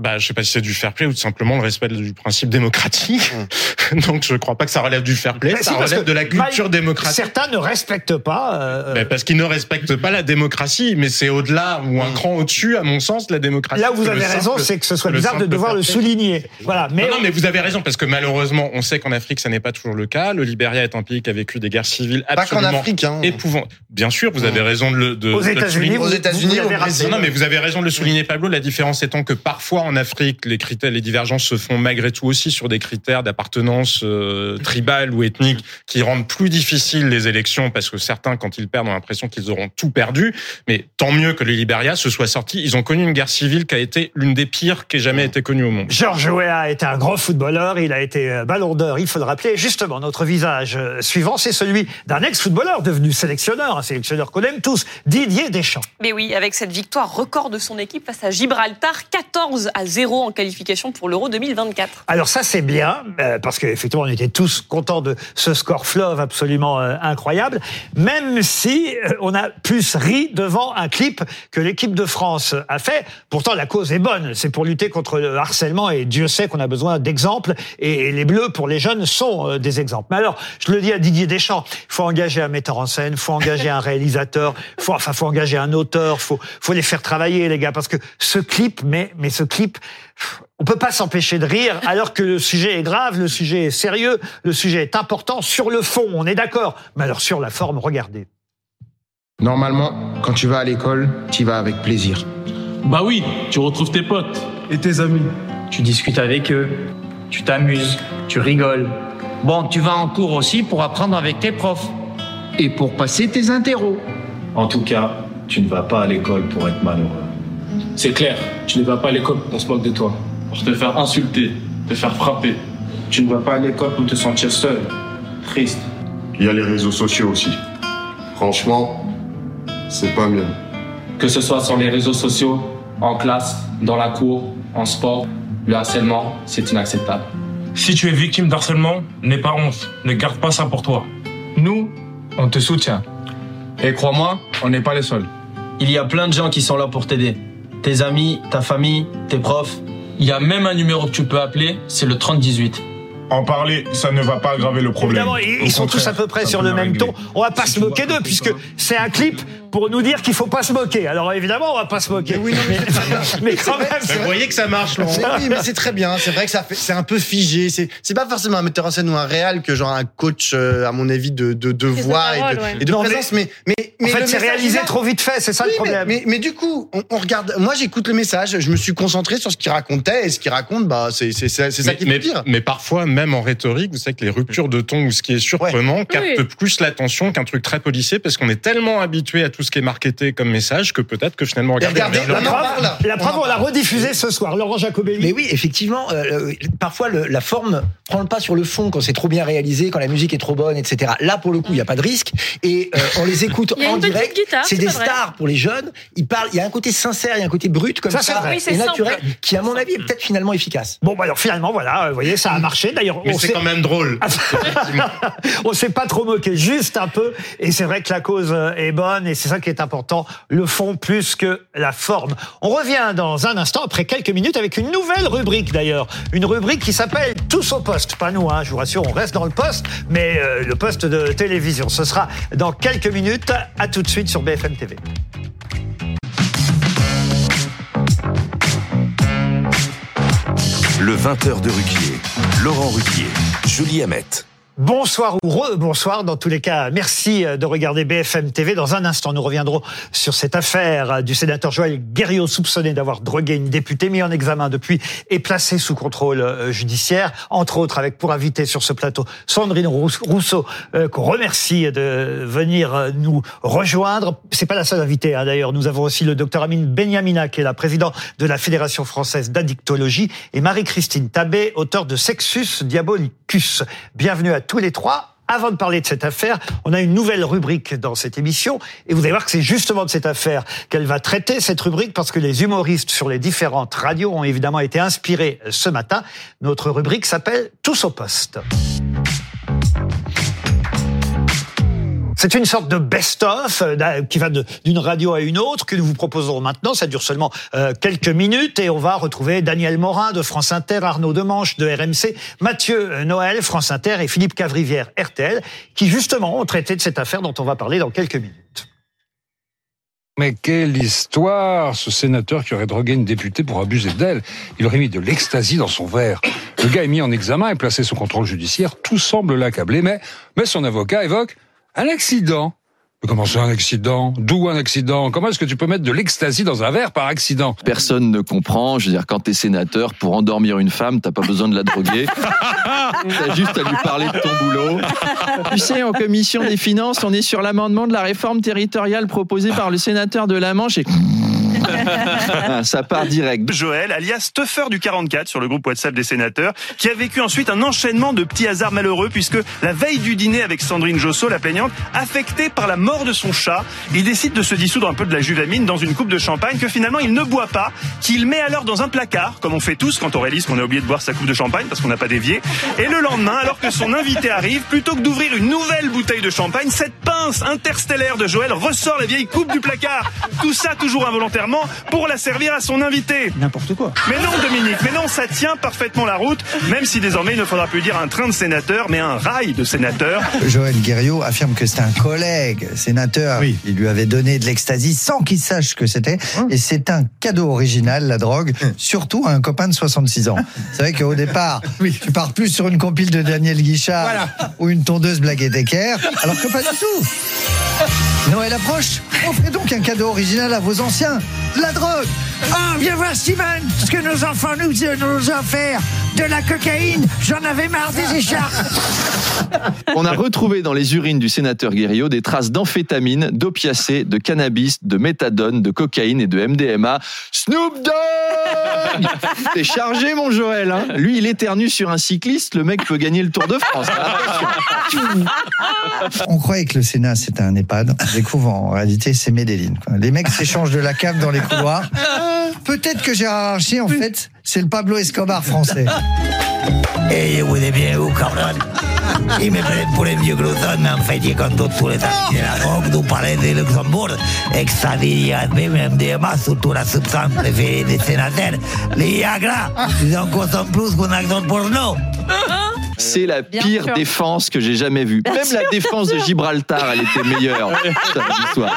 Bah, je sais pas si c'est du fair play ou tout simplement le respect du principe démocratique. Donc, je crois pas que ça relève du fair play. Mais ça si, relève de la culture mal- démocratique. Certains ne respectent pas. euh, Ben, parce qu'ils ne respectent pas la démocratie, mais c'est au-delà ou un cran au-dessus, à mon sens, la démocratie. Là où vous avez raison, c'est que ce soit bizarre de devoir fair le play. souligner. Voilà, mais, non, non, mais vous avez raison, parce que malheureusement, on sait qu'en Afrique, ça n'est pas toujours le cas. Le Libéria est un pays qui a vécu des guerres civiles Pas qu'en absolument Afrique, hein. épouvantes. Bien sûr, vous avez raison de le de, aux de le États-Unis, Aux États-Unis, au Brésil. non, mais vous avez raison de le souligner, Pablo. La différence étant que parfois en Afrique, les critères, les divergences se font malgré tout aussi sur des critères d'appartenance euh, tribale ou ethnique qui rendent plus difficiles les élections parce que certains, quand ils perdent, ont l'impression qu'ils auront tout perdu. Mais tant mieux que le Libéria se soit sorti. Ils ont connu une guerre civile qui a été l'une des pires qui ait jamais été connue au monde. Georges Weah était un grand footballeur, il a été euh, ballon d'or, il faut le rappeler. Justement, notre visage euh, suivant, c'est celui d'un ex-footballeur devenu sélectionneur, un sélectionneur qu'on aime tous, Didier Deschamps. Mais oui, avec cette victoire record de son équipe face à Gibraltar, 14 à 0 en qualification pour l'Euro 2024. Alors ça c'est bien, euh, parce qu'effectivement on était tous contents de ce score fleuve absolument euh, incroyable, même si euh, on a plus ri devant un clip que l'équipe de France a fait. Pourtant la cause est bonne, c'est pour lutter contre le harcèlement et Dieu sait qu'on a besoin d'exemples et, les Bleus pour les jeunes sont des exemples. Mais alors, je le dis à Didier Deschamps, il faut engager un metteur en scène, il faut engager un réalisateur, faut, enfin faut engager un auteur, faut faut les faire travailler les gars parce que ce clip, mais mais ce clip on peut pas s'empêcher de rire alors que le sujet est grave, le sujet est sérieux, le sujet est important sur le fond, on est d'accord. Mais alors sur la forme, regardez. Normalement, quand tu vas à l'école, tu y vas avec plaisir. Bah oui, tu retrouves tes potes. Et tes amis Tu discutes avec eux, tu t'amuses, tu rigoles. Bon, tu vas en cours aussi pour apprendre avec tes profs. Et pour passer tes interros. En tout cas, tu ne vas pas à l'école pour être malheureux. C'est clair, tu ne vas pas à l'école pour qu'on se moque de toi. Pour te faire insulter, te faire frapper. Tu ne vas pas à l'école pour te sentir seul, triste. Il y a les réseaux sociaux aussi. Franchement, c'est pas mieux. Que ce soit sur les réseaux sociaux, en classe, dans la cour, en sport, le harcèlement, c'est inacceptable. Si tu es victime d'harcèlement, n'aie pas honte, ne garde pas ça pour toi. Nous, on te soutient. Et crois-moi, on n'est pas les seuls. Il y a plein de gens qui sont là pour t'aider. Tes amis, ta famille, tes profs. Il y a même un numéro que tu peux appeler, c'est le 3018. En parler, ça ne va pas aggraver le problème. Évidemment, ils, Au sont tous à peu près sur le même régler. ton. On va pas se moquer d'eux puisque c'est un clip pour nous dire qu'il faut pas se moquer. Alors évidemment, on va pas se moquer. Mais, mais quand même, vous voyez que ça marche, Laurent. Mais oui, mais c'est très bien. C'est vrai que ça fait, c'est un peu figé. C'est, c'est pas forcément un metteur en scène ou un réal que genre un coach, euh, à mon avis, de, de, de voix et de, ouais. et de Non, présence. Mais, mais, mais, en fait, c'est réalisé là. trop vite fait, c'est ça Oui, le problème. Mais, mais, mais du coup, on, on regarde. Moi, j'écoute le message. Je me suis concentré sur ce qu'il racontait et ce qu'il raconte, bah, c'est, c'est, c'est, c'est ça qui veut dire. mais parfois, même en rhétorique, vous savez que les ruptures de ton ou ce qui est surprenant capte Oui. plus l'attention qu'un truc très policier parce qu'on est tellement habitué à tout tout ce qui est marketé comme message que peut-être que finalement regarder, regardez, regarder- on en parle. La preuve, on l'a rediffusée ce soir. Laurent Jacobelli. Mais oui, effectivement, euh, parfois le- la forme prend le pas sur le fond quand c'est trop bien réalisé, quand la musique est trop bonne, etc. Là, pour le coup, il n'y a pas de risque et euh, on les écoute en direct. c'est des stars pour les jeunes. Ils parlent. Il y a un côté sincère, il y a un côté brut comme Ça, ça, c'est vrai. Et naturel, simple. qui à mon avis est peut-être finalement efficace. Bon, bah alors finalement, voilà, vous voyez, ça a marché. D'ailleurs, Mais on c'est quand même drôle. on s'est pas trop moqué, juste un peu. Et c'est vrai que la cause est bonne et c'est ça qui est important, le fond plus que la forme. On revient dans un instant, après quelques minutes, avec une nouvelle rubrique d'ailleurs. Une rubrique qui s'appelle Tous au poste. Pas nous, hein, je vous rassure, on reste dans le poste, mais euh, le poste de télévision. Ce sera dans quelques minutes. À tout de suite sur BFM TV. Le 20h de Ruquier. Laurent Ruquier. Julie Hamet. Bonsoir ou re-bonsoir dans tous les cas. Merci euh, de regarder BFM TV. Dans un instant, nous reviendrons sur cette affaire euh, du sénateur Joël Guerriot soupçonné d'avoir drogué une députée mis en examen depuis et placé sous contrôle euh, judiciaire. Entre autres, avec pour invité sur ce plateau Sandrine Rous- Rousseau, qu'on remercie de venir nous rejoindre. C'est pas la seule invitée, hein, d'ailleurs. Nous avons aussi le docteur Amine Benyamina, qui est la présidente de la Fédération française d'addictologie, et Marie-Christine Tabé, auteure de Sexus Diabolicus. Bienvenue à tous les trois. Avant de parler de cette affaire, on a une nouvelle rubrique dans cette émission et vous allez voir que c'est justement de cette affaire qu'elle va traiter cette rubrique parce que les humoristes sur les différentes radios ont évidemment été inspirés ce matin. Notre rubrique s'appelle Tous au poste. C'est une sorte de best-of euh, qui va d'une radio à une autre que nous vous proposons maintenant. Ça dure seulement euh, quelques minutes et on va retrouver Daniel Morin de France Inter, Arnaud Demanche de RMC, Mathieu euh, Noël France Inter et Philippe Cavrivière RTL qui justement ont traité de cette affaire dont on va parler dans quelques minutes. Mais quelle histoire Ce sénateur qui aurait drogué une députée pour abuser d'elle. Il aurait mis de l'ecstasy dans son verre. Le gars est mis en examen et placé sous contrôle judiciaire. Tout semble l'accabler, mais, mais son avocat évoque un accident. Comment ça, un accident? D'où un accident? Comment est-ce que tu peux mettre de l'ecstasy dans un verre par accident? Personne ne comprend. Je veux dire, quand t'es sénateur, pour endormir une femme, t'as pas besoin de la droguer. T'as juste à lui parler de ton boulot. Tu sais, en commission des finances, on est sur l'amendement de la réforme territoriale proposée par le sénateur de la Manche et ça part direct. Joël, alias Stuffer du 44 sur le groupe WhatsApp des sénateurs, qui a vécu ensuite un enchaînement de petits hasards malheureux puisque la veille du dîner avec Sandrine Josso, la plaignante, affectée par la mort de son chat, il décide de se dissoudre un peu de la juvamine dans une coupe de champagne que finalement il ne boit pas, qu'il met alors dans un placard, comme on fait tous quand on réalise qu'on a oublié de boire sa coupe de champagne parce qu'on n'a pas dévié. Et le lendemain, alors que son invité arrive, plutôt que d'ouvrir une nouvelle bouteille de champagne, cette pince interstellaire de Joël ressort la vieille coupe du placard. Tout ça toujours involontairement pour la servir à son invité. N'importe quoi. Mais non, Dominique, mais non, ça tient parfaitement la route, même si désormais il ne faudra plus dire un train de sénateur, mais un rail de sénateur. Joël Guerriot affirme que c'est un collègue sénateur. Il lui avait donné de l'ecstasy sans qu'il sache ce que c'était. Et c'est un cadeau original, la drogue, surtout à un copain de 66 ans. C'est vrai qu'au départ, tu pars plus sur une compile de Daniel Guichard ou une tondeuse Blague et Decker, alors que pas du tout. Noël approche, offrez donc un cadeau original à vos anciens. La drogue Ah, viens voir Steven, ce que nos enfants nous, nous ont offert. De la cocaïne, j'en avais marre des écharpes. On a retrouvé dans les urines du sénateur Guerriot des traces d'amphétamine, d'opiacés, de cannabis, de méthadone, de cocaïne et de MDMA. Snoop Dogg T'es chargé, mon Joël. Hein Lui, il éternue sur un cycliste. Le mec peut gagner le Tour de France. On croyait que le Sénat c'était un EHPAD. On découvre en réalité c'est Medellin. quoi. Les mecs s'échangent de la cave dans les couloirs. Peut-être que Gérard Archer en fait c'est le Pablo Escobar français. Et vous dis bien où, cabrón. Ils me prennent pour un vieux glouton, mais en fait, j'ai comme tous les amis de la drogue, nous parlez de Luxembourg. Extradit, même MDMA, surtout la substance préférée des sénateurs, Viagra. Ils en consomment plus qu'un acteur porno. C'est la pire sûr. défense que j'ai jamais vue. Bien Même la défense de Gibraltar, elle était meilleure. Putain.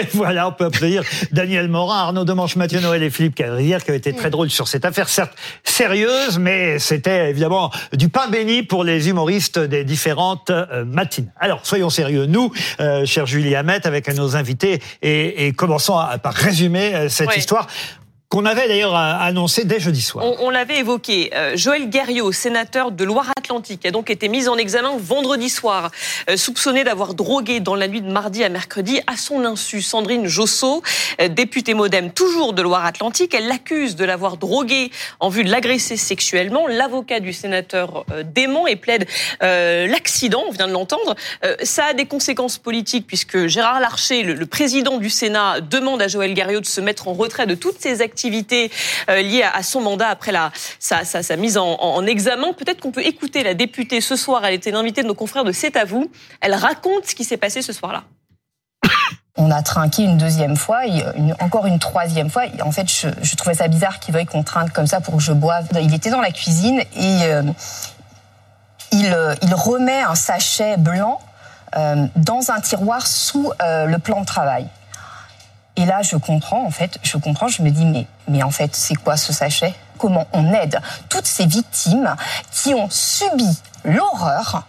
Et voilà, on peut applaudir Daniel Morin, Arnaud Demanche, Mathieu Noël et Philippe Cavrière qui ont été très drôles sur cette affaire, certes sérieuse, mais c'était évidemment du pain béni pour les humoristes des différentes euh, matines. Alors, soyons sérieux, nous, euh, cher Julie Hamet, avec nos invités, et, et commençons à- par résumer euh, cette histoire. Qu'on avait d'ailleurs euh, annoncé dès jeudi soir. On, l'avait évoqué. Euh, Joël Guerriot, sénateur de Loire-Atlantique, a donc été mis en examen vendredi soir, euh, soupçonné d'avoir drogué dans la nuit de mardi à mercredi à son insu Sandrine Josso, députée modem toujours de Loire-Atlantique. Elle l'accuse de l'avoir drogué en vue de l'agresser sexuellement. L'avocat du sénateur dément et plaide l'accident, on vient de l'entendre. Ça a des conséquences politiques puisque Gérard Larcher, le, le président du Sénat, demande à Joël Guerriot de se mettre en retrait de toutes ses activités euh, liées à, son mandat après la, sa, sa, mise en, en- en examen. Peut-être qu'on peut écouter la députée ce soir. Elle était l'invitée de nos confrères de C'est à vous. Elle raconte ce qui s'est passé ce soir-là. On a trinqué une deuxième fois, une- encore une troisième fois. En fait, je, trouvais ça bizarre qu'il veuille qu'on trinque comme ça pour que je boive. Il était dans la cuisine et euh, il, euh, il remet un sachet blanc dans un tiroir sous le plan de travail. Et là, je comprends, en fait, je comprends, je me dis, mais, mais en fait, c'est quoi ce sachet? Comment on aide toutes ces victimes qui ont subi l'horreur?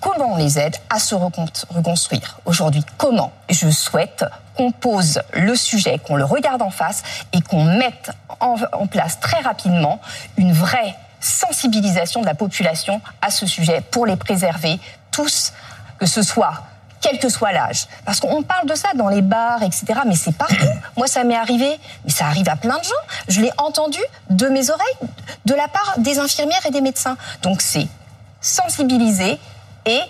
Comment on les aide à se recon- reconstruire? Aujourd'hui Comment? Je souhaite qu'on pose le sujet, qu'on le regarde en face et qu'on mette en, en place très rapidement une vraie sensibilisation de la population à ce sujet pour les préserver tous, que ce soit quel que soit l'âge. Parce qu'on parle de ça dans les bars, etc. Mais c'est partout. Moi, ça m'est arrivé, mais ça arrive à plein de gens. Je l'ai entendu de mes oreilles, de la part des infirmières et des médecins. Donc c'est sensibiliser et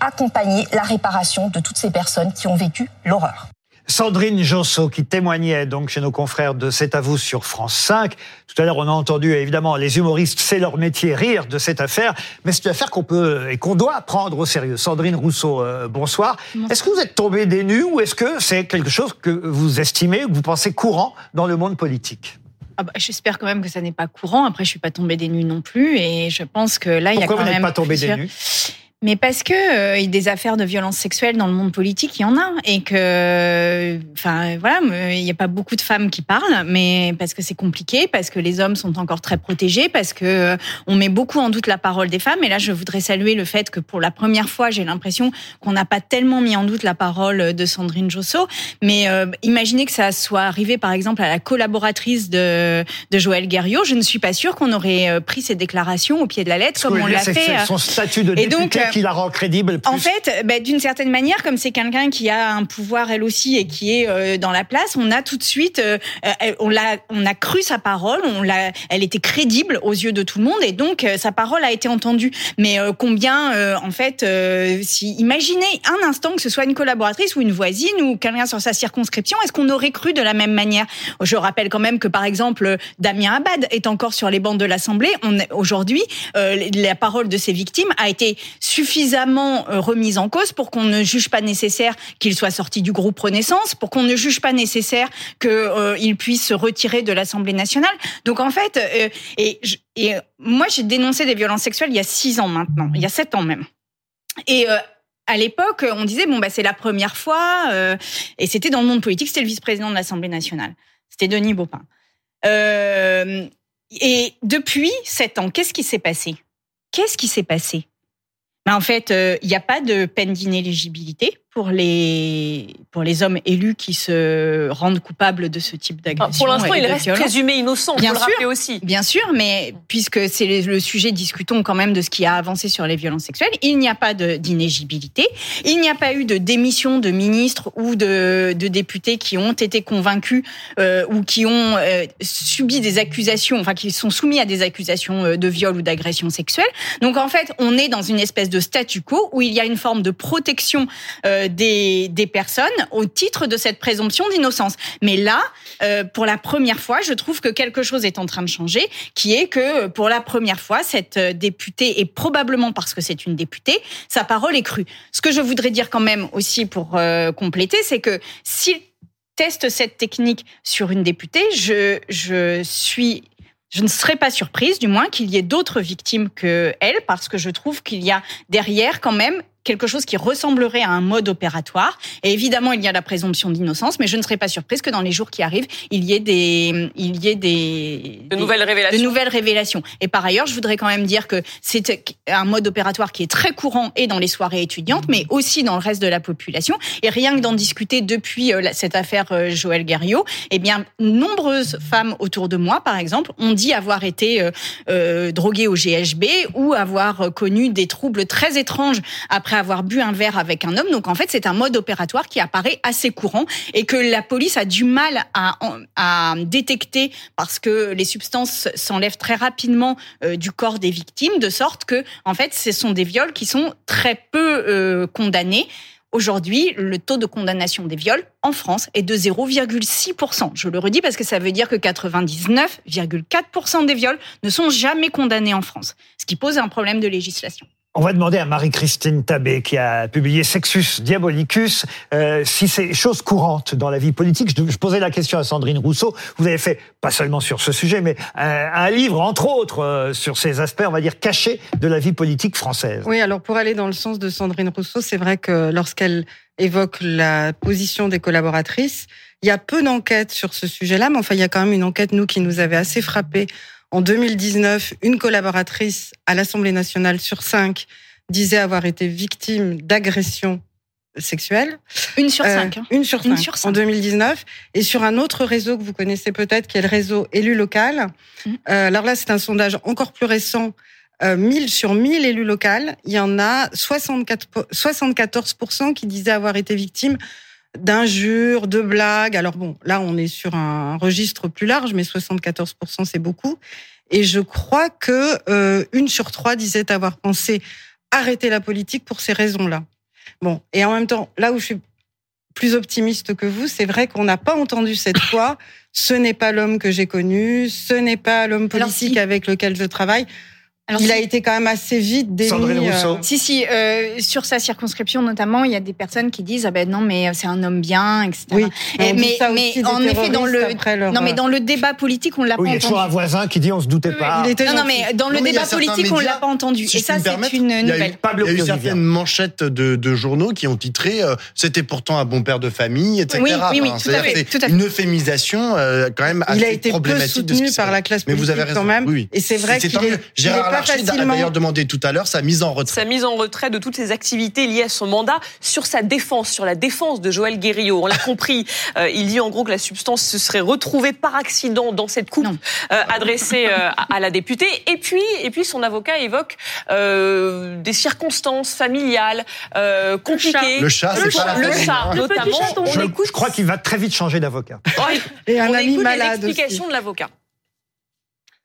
accompagner la réparation de toutes ces personnes qui ont vécu l'horreur. Sandrine Josso qui témoignait donc chez nos confrères de C'est à vous sur France 5. Tout à l'heure, on a entendu évidemment les humoristes, c'est leur métier, rire de cette affaire, mais c'est une affaire qu'on peut et qu'on doit prendre au sérieux. Sandrine Rousseau, euh, bonsoir. Est-ce que vous êtes tombé des nues ou est-ce que c'est quelque chose que vous estimez ou que vous pensez courant dans le monde politique? Ah bah, J'espère quand même que ça n'est pas courant. Après, je suis pas tombée des nues non plus, et je pense que là, il y a Pourquoi quand vous n'êtes même pas tombé des plusieurs- nues? Mais parce que euh, des affaires de violence sexuelle dans le monde politique, il y en a, et que, enfin, voilà, me- il n'y a pas beaucoup de femmes qui parlent, mais parce que c'est compliqué, parce que les hommes sont encore très protégés, parce que euh, on met beaucoup en doute la parole des femmes. Et là, je voudrais saluer le fait que pour la première fois, j'ai l'impression qu'on n'a pas tellement mis en doute la parole de Sandrine Josso. Mais euh, imaginez que ça soit arrivé, par exemple, à la collaboratrice de, de Joël Guerriot. Je ne suis pas sûre qu'on aurait euh, pris ces déclarations au pied de la lettre, Ce comme on l'a fait. son statut de Et donc, euh, qui la rend crédible. En fait, bah, d'une certaine manière, comme c'est quelqu'un qui a un pouvoir elle aussi et qui est euh, dans la place, on a tout de suite, euh, euh, on a cru sa parole, elle était crédible aux yeux de tout le monde et donc sa parole a été entendue. Mais combien, en fait, si imaginez un instant que ce soit une collaboratrice ou une voisine ou quelqu'un sur sa circonscription, est-ce qu'on aurait cru de la même manière? Je rappelle quand même que par exemple Damien Abad est encore sur les bancs de l'Assemblée. Aujourd'hui, la parole de ces victimes a été suffisamment euh, remise en cause pour qu'on ne juge pas nécessaire qu'il soit sorti du groupe Renaissance, pour qu'on ne juge pas nécessaire qu'il puisse se retirer de l'Assemblée nationale. Donc en fait, euh, et, euh, moi j'ai dénoncé des violences sexuelles il y a six ans maintenant, il y a sept ans même. Et euh, à l'époque, on disait bon bah c'est la première fois, euh, et c'était dans le monde politique, c'était le vice-président de l'Assemblée nationale, c'était Denis Baupin. Euh, et depuis sept ans, qu'est-ce qui s'est passé? Qu'est-ce qui s'est passé? Ben, En fait, euh, il n'y a pas de peine d'inéligibilité pour les, pour les hommes élus qui se rendent coupables de ce type d'agression. Pour l'instant, il reste violence. présumé innocent, Bien faut le sûr, rappeler aussi. Bien sûr, mais puisque c'est le sujet, discutons quand même de ce qui a avancé sur les violences sexuelles. Il n'y a pas d'inéligibilité. Il n'y a pas eu de démission de ministres ou de, de députés qui ont été convaincus euh, ou qui ont euh, subi des accusations, enfin qui sont soumis à des accusations euh, de viol ou d'agression sexuelle. Donc en fait, on est dans une espèce de statu quo où il y a une forme de protection euh, des, des personnes au titre de cette présomption d'innocence. Mais là, euh, pour la première fois, je trouve que quelque chose est en train de changer, qui est que pour la première fois, cette euh, députée, et probablement parce que c'est une députée, sa parole est crue. Ce que je voudrais dire quand même aussi pour euh, compléter, c'est que s'il teste cette technique sur une députée, je, je suis je ne serais pas surprise, du moins, qu'il y ait d'autres victimes que elle, parce que je trouve qu'il y a derrière quand même quelque chose qui ressemblerait à un mode opératoire. Et évidemment, il y a la présomption d'innocence, mais je ne serais pas surprise que dans les jours qui arrivent, il y ait des, il y ait des, De nouvelles révélations. de nouvelles révélations. Et par ailleurs, je voudrais quand même dire que c'est un mode opératoire qui est très courant et dans les soirées étudiantes, mais aussi dans le reste de la population. Et rien que d'en discuter depuis euh, cette affaire euh, Joël Guerriot, eh bien, nombreuses femmes autour de moi, par exemple, ont dit avoir été euh, euh, droguées au GHB ou avoir connu des troubles très étranges après avoir bu un verre avec un homme. Donc, en fait, c'est un mode opératoire qui apparaît assez courant et que la police a du mal à, à détecter parce que les substances s'enlèvent très rapidement euh, du corps des victimes, de sorte que, en fait, ce sont des viols qui sont très peu euh, condamnés. Aujourd'hui, le taux de condamnation des viols en France est de 0,6%. Je le redis parce que ça veut dire que 99,4% des viols ne sont jamais condamnés en France, ce qui pose un problème de législation. On va demander à Marie-Christine Tabé, qui a publié Sexus Diabolicus, euh, si c'est chose courante dans la vie politique. Je, posais la question à Sandrine Rousseau. Vous avez fait, pas seulement sur ce sujet, mais un, livre, entre autres, euh, sur ces aspects, on va dire, cachés de la vie politique française. Oui, alors pour aller dans le sens de Sandrine Rousseau, c'est vrai que lorsqu'elle évoque la position des collaboratrices, il y a peu d'enquêtes sur ce sujet-là, mais enfin, il y a quand même une enquête, nous, qui nous avait assez frappé. En 2019, une collaboratrice à l'Assemblée nationale sur cinq disait avoir été victime d'agressions sexuelles. Une sur Euh, cinq. hein. une sur Une cinq en cinq. 2019. Et sur un autre réseau que vous connaissez peut-être, qui est le réseau élu local. Mmh. Euh, alors là, c'est un sondage encore plus récent. Euh, 1000 sur 1000 élus locaux, il y en a 64, po- 74% qui disaient avoir été victimes d'injures, de blagues. Alors bon, là, on est sur un registre plus large, mais 74%, c'est beaucoup. Et je crois que euh, une sur trois disait avoir pensé arrêter la politique pour ces raisons-là. Bon, et en même temps, là où je suis plus optimiste que vous, c'est vrai qu'on n'a pas entendu cette fois. Ce n'est pas l'homme que j'ai connu, ce n'est pas l'homme politique avec lequel je travaille. Il a été quand même assez vite démis. euh, Si, si, euh, sur sa circonscription notamment, il y a des personnes qui disent ah ben non mais c'est un homme bien, etc. Oui, mais Et- on dit mais, ça mais aussi des en effet dans le leur, non mais euh, dans le débat politique on l'a Oui, il y pas a toujours un voisin qui dit on se doutait pas. non, non, mais dans le Non, débat politique, on médias, l'a pas entendu. si Et ça, c'est une il y a eu- nouvelle. Il y a eu certaines manchettes de, de journaux qui ont titré euh, C'était pourtant un bon père de famille, etc. Oui, oui, oui, Enfin, tout à fait, que c'est tout à fait. Une euphémisation euh, quand même assez il a été peu problématique de ce soutenu qui par la classe Mais politique vous avez raison. quand même. Et c'est vrai C'est qu'il Larcher a d'ailleurs demandé tout à l'heure sa mise en retrait. Sa mise en retrait de toutes ses activités liées à son mandat sur sa défense, sur la défense de Joël Guerriot. On l'a compris, euh, il dit en gros que la substance se serait retrouvée par accident dans cette coupe euh, adressée euh, à, à la députée. Et puis, et puis son avocat évoque euh, des circonstances familiales euh, compliquées. Le chat, le c'est pas la le chat, Le petit notamment. On Je, écoute, je crois qu'il va très vite changer d'avocat. Et un on ami écoute malade les explications de l'avocat.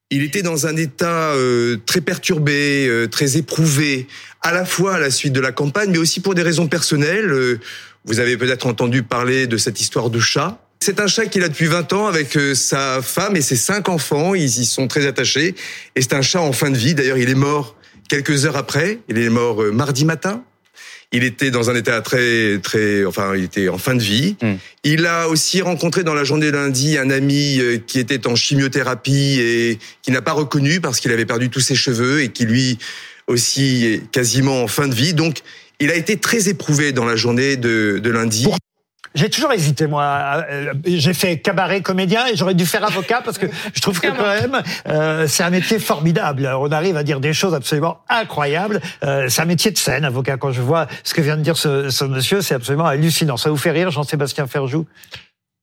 Il était dans un état euh, très perturbé, euh, très éprouvé, à la fois à la suite de la campagne, mais aussi pour des raisons personnelles. Euh, vous avez peut-être entendu parler de cette histoire de chat. C'est un chat qu'il a depuis 20 ans avec euh, sa femme et ses cinq enfants. Ils y sont très attachés. Et c'est un chat en fin de vie. D'ailleurs, il est mort quelques heures après. Il est mort euh, mardi matin. Il était dans un état très, très, enfin, il était en fin de vie. Il a aussi rencontré dans la journée de lundi un ami euh, qui était en chimiothérapie et qui n'a pas reconnu parce qu'il avait perdu tous ses cheveux et qui lui aussi est quasiment en fin de vie. Donc, il a été très éprouvé dans la journée de, de lundi. J'ai toujours hésité, moi. Euh, J'ai fait cabaret comédien et j'aurais dû faire avocat parce que je trouve que quand même, euh, c'est un métier formidable. On arrive à dire des choses absolument incroyables. Euh, c'est un métier de scène, avocat. Quand je vois ce que vient de dire ce, ce monsieur, c'est absolument hallucinant. Ça vous fait rire, Jean-Sébastien Ferjou?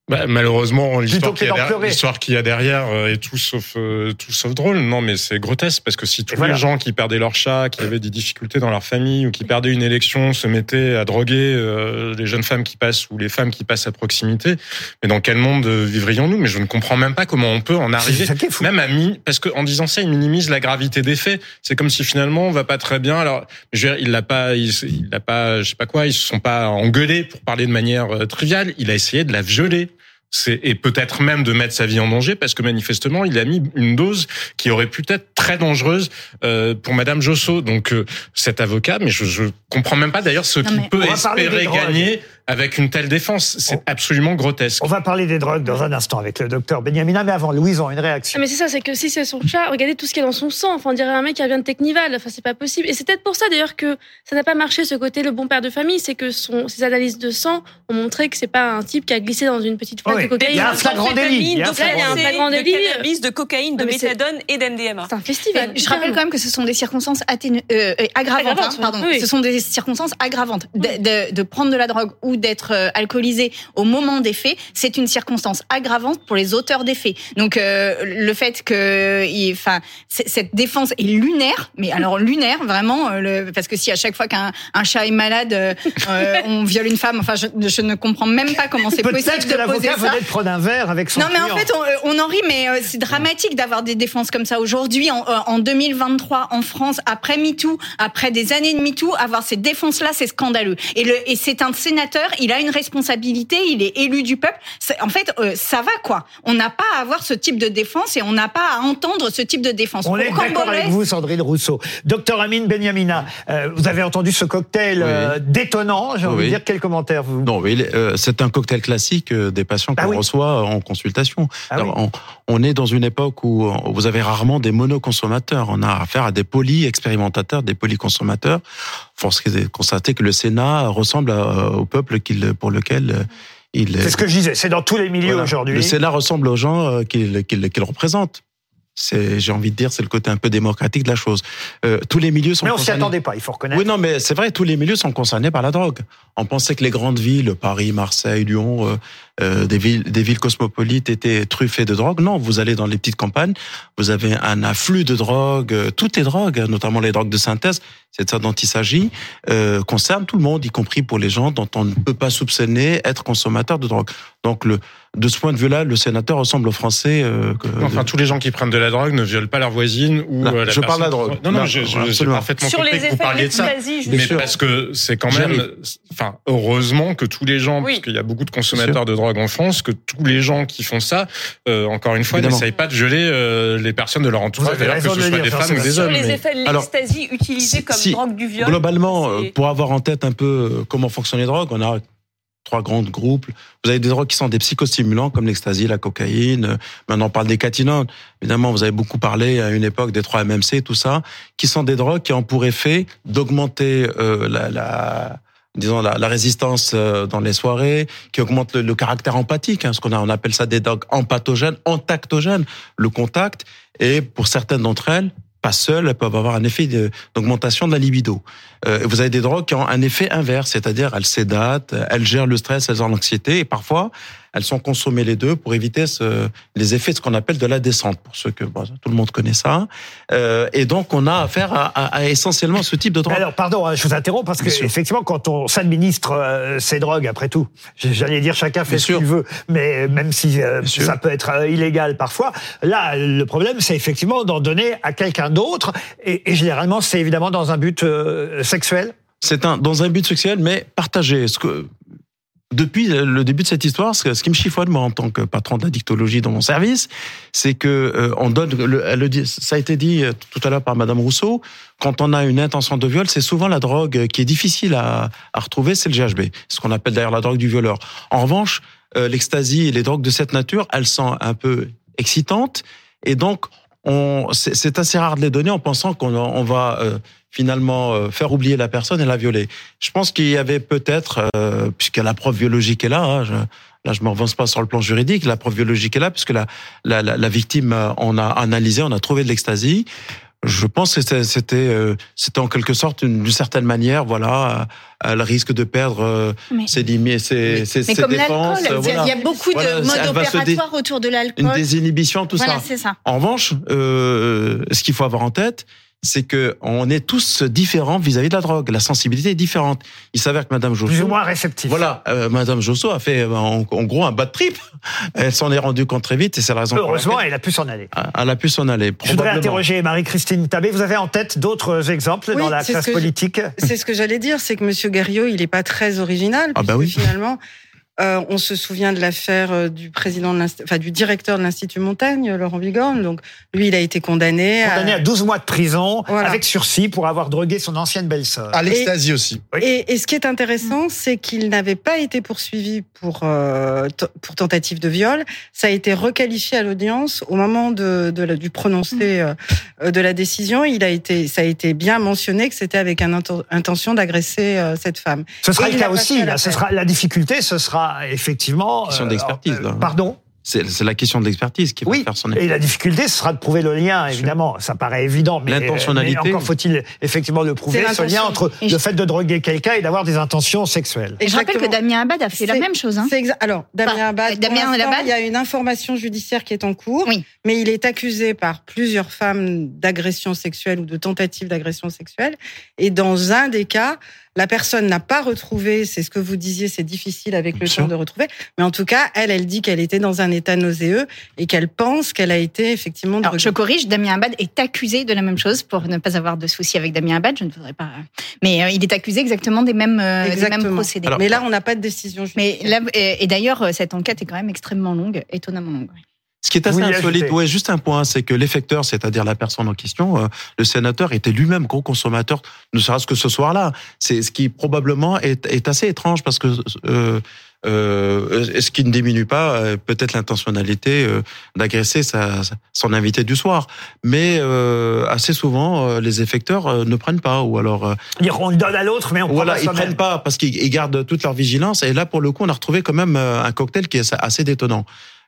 Bah, malheureusement, l'histoire que qu'il y, a derrière- y a euh, est tout sauf euh, tout sauf drôle. Non, mais c'est grotesque parce que si tous voilà. les gens qui perdaient leur chat, qui avaient des difficultés dans leur famille ou qui perdaient une élection, se mettaient à droguer euh, les jeunes femmes qui passent ou les femmes qui passent à proximité, mais dans quel monde euh, vivrions-nous? Mais je ne comprends même pas comment on peut en arriver. Même à mi, parce qu'en disant ça, il minimise la gravité des faits. C'est comme si finalement on va pas très bien. Alors, je veux dire, il l'a pas, il, il l'a pas, je sais pas quoi, ils se sont pas engueulés pour parler de manière euh, triviale. Il a essayé de la violer. C'est, et peut-être même de mettre sa vie en danger parce que manifestement il a mis une dose qui aurait pu être très dangereuse euh, pour Madame Josso. Donc euh, cet avocat, mais je, je comprends même pas d'ailleurs ce qu'il peut espérer drogues. Avec une telle défense. C'est absolument grotesque. On va parler des drogues dans un instant avec le docteur Benhamina, mais avant, Louison, une réaction. Ah, mais c'est ça, c'est que si c'est son chat, regardez tout ce qu'il y a dans son sang. Enfin, on dirait un mec qui vient de Technival. Enfin, c'est pas possible. Et c'est peut-être pour ça d'ailleurs que ça n'a pas marché ce côté le bon père de famille, c'est que son, ses analyses de sang ont montré que c'est pas un type qui a glissé dans une petite flaque Oui, de cocaïne. il y a un flagrant délit. Il y a un Donc là, il y a un flagrant de délit. cannabis, de cocaïne, de Ah, méthadone et d'MDMA. C'est un festival. Je rappelle quand même que ce sont des circonstances atténu- euh, euh, aggravantes. Aggravantes, hein, pardon. oui, oui. Ce sont des circonstances aggravantes. De, de- de prendre de la drogue ou d'être euh, alcoolisé au moment des faits, c'est une circonstance aggravante pour les auteurs des faits. Donc euh, le fait que, enfin, cette défense est lunaire, mais alors lunaire vraiment, euh, le, parce que si à chaque fois qu'un un chat est malade, euh, on viole une femme, enfin, je, je ne comprends même pas comment c'est possible Peut-être que de poser l'avocat ça. venait de prendre un verre avec son Non, mais en fait, on, on en rit, mais c'est dramatique d'avoir des défenses comme ça aujourd'hui, en, euh, en 2023, en France, après MeToo, après des années de MeToo, avoir ces défenses-là, c'est scandaleux. Et, le, et c'est un sénateur, il a une responsabilité, il est élu du peuple. En fait, euh, ça va quoi. On n'a pas à avoir ce type de défense et on n'a pas à entendre ce type de défense. On est d'accord avec vous, Sandrine Rousseau. Docteur Amine Benyamina, euh, vous avez entendu ce cocktail euh, détonnant, j'ai envie de dire. Quel commentaire vous? Non, mais euh, c'est un cocktail classique euh, des patients Ah qu'on reçoit en consultation. Ah Alors, on, on est dans une époque où vous avez rarement des monoconsommateurs. On a affaire à des poly-expérimentateurs, des polyconsommateurs. Force est de constater que le Sénat ressemble à- au peuple qu'il, pour lequel euh, il C'est ce que je disais, c'est dans tous les milieux Voilà. aujourd'hui. Le Sénat ressemble aux gens euh, qu'il qu'il qu'il représente. C'est, j'ai envie de dire, c'est le côté un peu démocratique de la chose. Euh, tous les milieux sont Mais on s'y attendait pas, il faut reconnaître. Oui, non, mais c'est vrai, tous les milieux sont concernés par la drogue. On pensait que les grandes villes, Paris, Marseille, Lyon, euh, euh, des villes, des villes cosmopolites étaient truffées de drogue. Non, vous allez dans les petites campagnes, vous avez un afflux de drogue. euh, Toutes les drogues, notamment les drogues de synthèse, c'est de ça dont il s'agit, euh, concernent tout le monde, y compris pour les gens dont on ne peut pas soupçonner être consommateurs de drogue. Donc, le, de ce point de vue-là, le sénateur ressemble aux Français. euh, que- Enfin, tous les gens qui prennent de la drogue ne violent pas leur voisine ou Non, euh, la je parle de la drogue. Non, non, Non, je- je- parfaitement Sur compris les que vous parliez de ça. Mais parce que c'est quand même, enfin, heureusement que tous les gens, Oui. parce qu'il y a beaucoup de consommateurs de drogue en France, que tous les gens qui font ça, euh, encore une fois, n'essayent pas de violer euh, les personnes de leur entourage, d'ailleurs, que ce soit des femmes ou des Sur hommes. les mais- effets de l'ecstasy utilisés comme Si, drogue du viol. Globalement, euh, pour avoir en tête un peu comment fonctionnent les drogues, on a trois grands groupes. Vous avez des drogues qui sont des psychostimulants comme l'ecstasy, la cocaïne. Maintenant, on parle des catinones. Évidemment, vous avez beaucoup parlé à une époque des 3 MMC, tout ça, qui sont des drogues qui ont pour effet d'augmenter euh, la, la disons la, la résistance euh, dans les soirées, qui augmente le, le caractère empathique, hein, ce qu'on on appelle ça des drogues empathogènes, entactogènes, le contact. Et pour certaines d'entre elles, pas seules, elles peuvent avoir un effet d'augmentation de la libido. Euh, vous avez des drogues qui ont un effet inverse, c'est-à-dire elles sédatent, elles gèrent le stress, elles ont l'anxiété, et parfois elles sont consommées les deux pour éviter ce, les effets de ce qu'on appelle de la descente, pour ceux que bon, tout le monde connaît ça. Euh, et donc on a affaire à, à- à essentiellement ce type de drogue. Alors, pardon, hein, je vous interromps parce que effectivement, quand on s'administre euh, ces drogues, après tout, j'allais dire chacun fait Bien ce qu'il veut, mais même si euh, ça peut être illégal parfois, là, le problème, c'est effectivement d'en donner à quelqu'un d'autre, et, et généralement, c'est évidemment dans un but sexuel. C'est un dans un but sexuel, mais partagé. Ce que depuis le début de cette histoire, ce, qui me chiffonne moi en tant que patron de la dictologie dans mon service, c'est que euh, on donne. Le, ça a été dit euh, tout à l'heure par Madame Rousseau. Quand on a une intention de viol, c'est souvent la drogue qui est difficile à, à retrouver, c'est le GHB, ce qu'on appelle d'ailleurs la drogue du violeur. En revanche, euh, et les drogues de cette nature, elles sont un peu excitantes et donc on, c'est assez rare de les donner en pensant qu'on on va euh, finalement euh, faire oublier la personne et la violer. Je pense qu'il y avait peut-être, euh, puisque la preuve biologique est là, hein, je, là je me revanche pas sur le plan juridique, la preuve biologique est là, puisque la, la, la, la victime, euh, on a analysé, on a trouvé de l'ecstasy. Je pense que c'était c'était euh, c'était en quelque sorte une- d'une certaine manière, voilà, elle risque de perdre euh, Mais- ses limites, ses, ses, Mais ses comme défenses. l'alcool, euh, il y a- voilà. beaucoup de modes opératoires autour de l'alcool. une désinhibition, tout Voilà, ça. c'est ça. En revanche, euh, ce qu'il faut avoir en tête, c'est que on est tous différents vis-à-vis de la drogue. La sensibilité est différente. Il s'avère que Madame Josso, Plus ou moins réceptif. voilà, euh, Madame Josso a fait euh, en, en gros un bas de trip. Elle s'en est rendue compte très vite et c'est la raison pour Heureusement, laquelle elle a pu s'en aller. elle a pu s'en aller. Je voudrais interroger Marie-Christine Tabé. Vous avez en tête d'autres exemples Oui, dans la classe politique? C'est ce que j'allais dire, c'est que Monsieur Guerriot, il est pas très original, Ah bah oui. finalement, Euh, on se souvient de l'affaire euh, du président, de enfin du directeur de l'Institut Montaigne, Laurent Bigorne. Donc lui, il a été condamné. Condamné à 12 mois de prison Voilà. avec sursis pour avoir drogué son ancienne belle-sœur. À l'extasie aussi. Et, et ce qui est intéressant, c'est qu'il n'avait pas été poursuivi pour euh, pour tentative de viol. Ça a été requalifié à l'audience au moment de, de la- du prononcé euh, euh, de la décision. Il a été, ça a été bien mentionné que c'était avec une intention d'agresser euh, cette femme. Ce sera Et le cas aussi. à Là, ce sera la difficulté. Ce sera effectivement. Question euh, d'expertise, là. Pardon. C'est la question de l'expertise qui va faire son Et la difficulté, ce sera de prouver le lien, évidemment. Ça paraît évident, mais, L'intentionnalité. mais encore faut-il effectivement le prouver, ce lien entre Et le fait de droguer quelqu'un et d'avoir des intentions sexuelles. Et je rappelle que Damien Abad a fait la même chose. Hein. Alors, Damien Abad, Damien Abad- il y a une information judiciaire qui est en cours, mais il est accusé par plusieurs femmes d'agression sexuelle ou de tentative d'agression sexuelle. Et dans un des cas, la personne n'a pas retrouvé, c'est ce que vous disiez, c'est difficile avec le temps de retrouver, mais en tout cas, elle, elle dit qu'elle était dans un état nauséeux et qu'elle pense qu'elle a été effectivement Alors, je corrige, Damien Abad est accusé de la même chose pour ne pas avoir de soucis avec Damien Abad. Je ne voudrais pas. Mais euh, il est accusé exactement des mêmes, euh, des mêmes Exactement. procédés. mais là, on n'a pas de décision Mais là, et, et d'ailleurs, euh, cette enquête est quand même extrêmement longue, étonnamment longue. Ce qui est assez insolite, ouais, juste un point, c'est que l'effecteur, c'est-à-dire la personne en question, euh, le sénateur était lui-même gros consommateur, ne serait-ce que ce soir-là. C'est ce qui probablement est, est assez étrange parce que euh, euh, ce qui ne diminue pas euh, peut-être l'intentionnalité euh, d'agresser sa, son invité du soir. Mais euh, assez souvent, euh, les effecteurs ne prennent pas ou alors euh, Dire, on le donne à l'autre, mais on prend voilà, ils prennent pas parce qu'ils ils gardent toute leur vigilance. Et là, pour le coup, on a retrouvé quand même un cocktail qui est assez détonnant.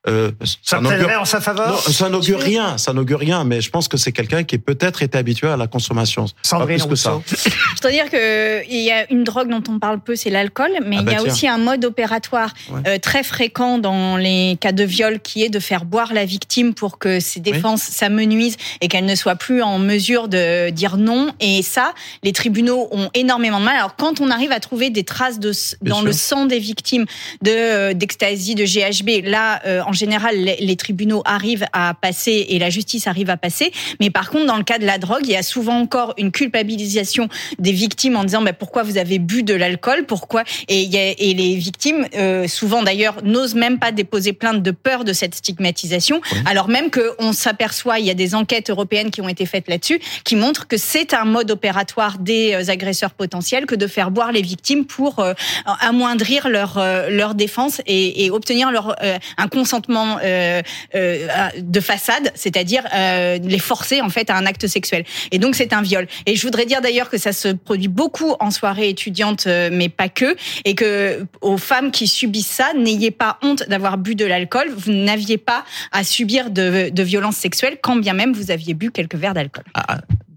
Euh, Ça n'augure- plaiderait en sa faveur Non, ça n'augure rien, ça n'augure rien, mais je pense que c'est quelqu'un qui est peut-être été habitué à la consommation. Sandrine pas plus que ça. Je dois dire que il y a une drogue dont on parle peu, c'est l'alcool, mais Ah il bah y a tiens. aussi un mode opératoire euh, très fréquent dans les cas de viol qui est de faire boire la victime pour que ses défenses s'amenuisent et qu'elle ne soit plus en mesure de dire non. Et ça, les tribunaux ont énormément de mal. Alors quand on arrive à trouver des traces de, Bien dans sûr. le sang des victimes de euh, d'ecstasy, de GHB, là, euh, en général, les, les tribunaux arrivent à passer et la justice arrive à passer. Mais par contre, dans le cas de la drogue, il y a souvent encore une culpabilisation des victimes en disant bah, pourquoi vous avez bu de l'alcool, pourquoi? Et, y a- et les victimes euh, souvent d'ailleurs n'osent même pas déposer plainte de peur de cette stigmatisation, alors même que on s'aperçoit, il y a des enquêtes européennes qui ont été faites là-dessus, qui montrent que c'est un mode opératoire des euh, agresseurs potentiels que de faire boire les victimes pour euh, amoindrir leur euh, leur défense et, et obtenir leur euh, un consentement euh, euh, de façade, c'est-à-dire euh, les forcer en fait à un acte sexuel. Et donc c'est un viol. Et je voudrais dire d'ailleurs que ça se produit beaucoup en soirée étudiante, mais pas que, et que aux femmes qui subissent ça, n'ayez pas honte d'avoir bu de l'alcool. Vous n'aviez pas à subir de, de violences sexuelles, quand bien même vous aviez bu quelques verres d'alcool.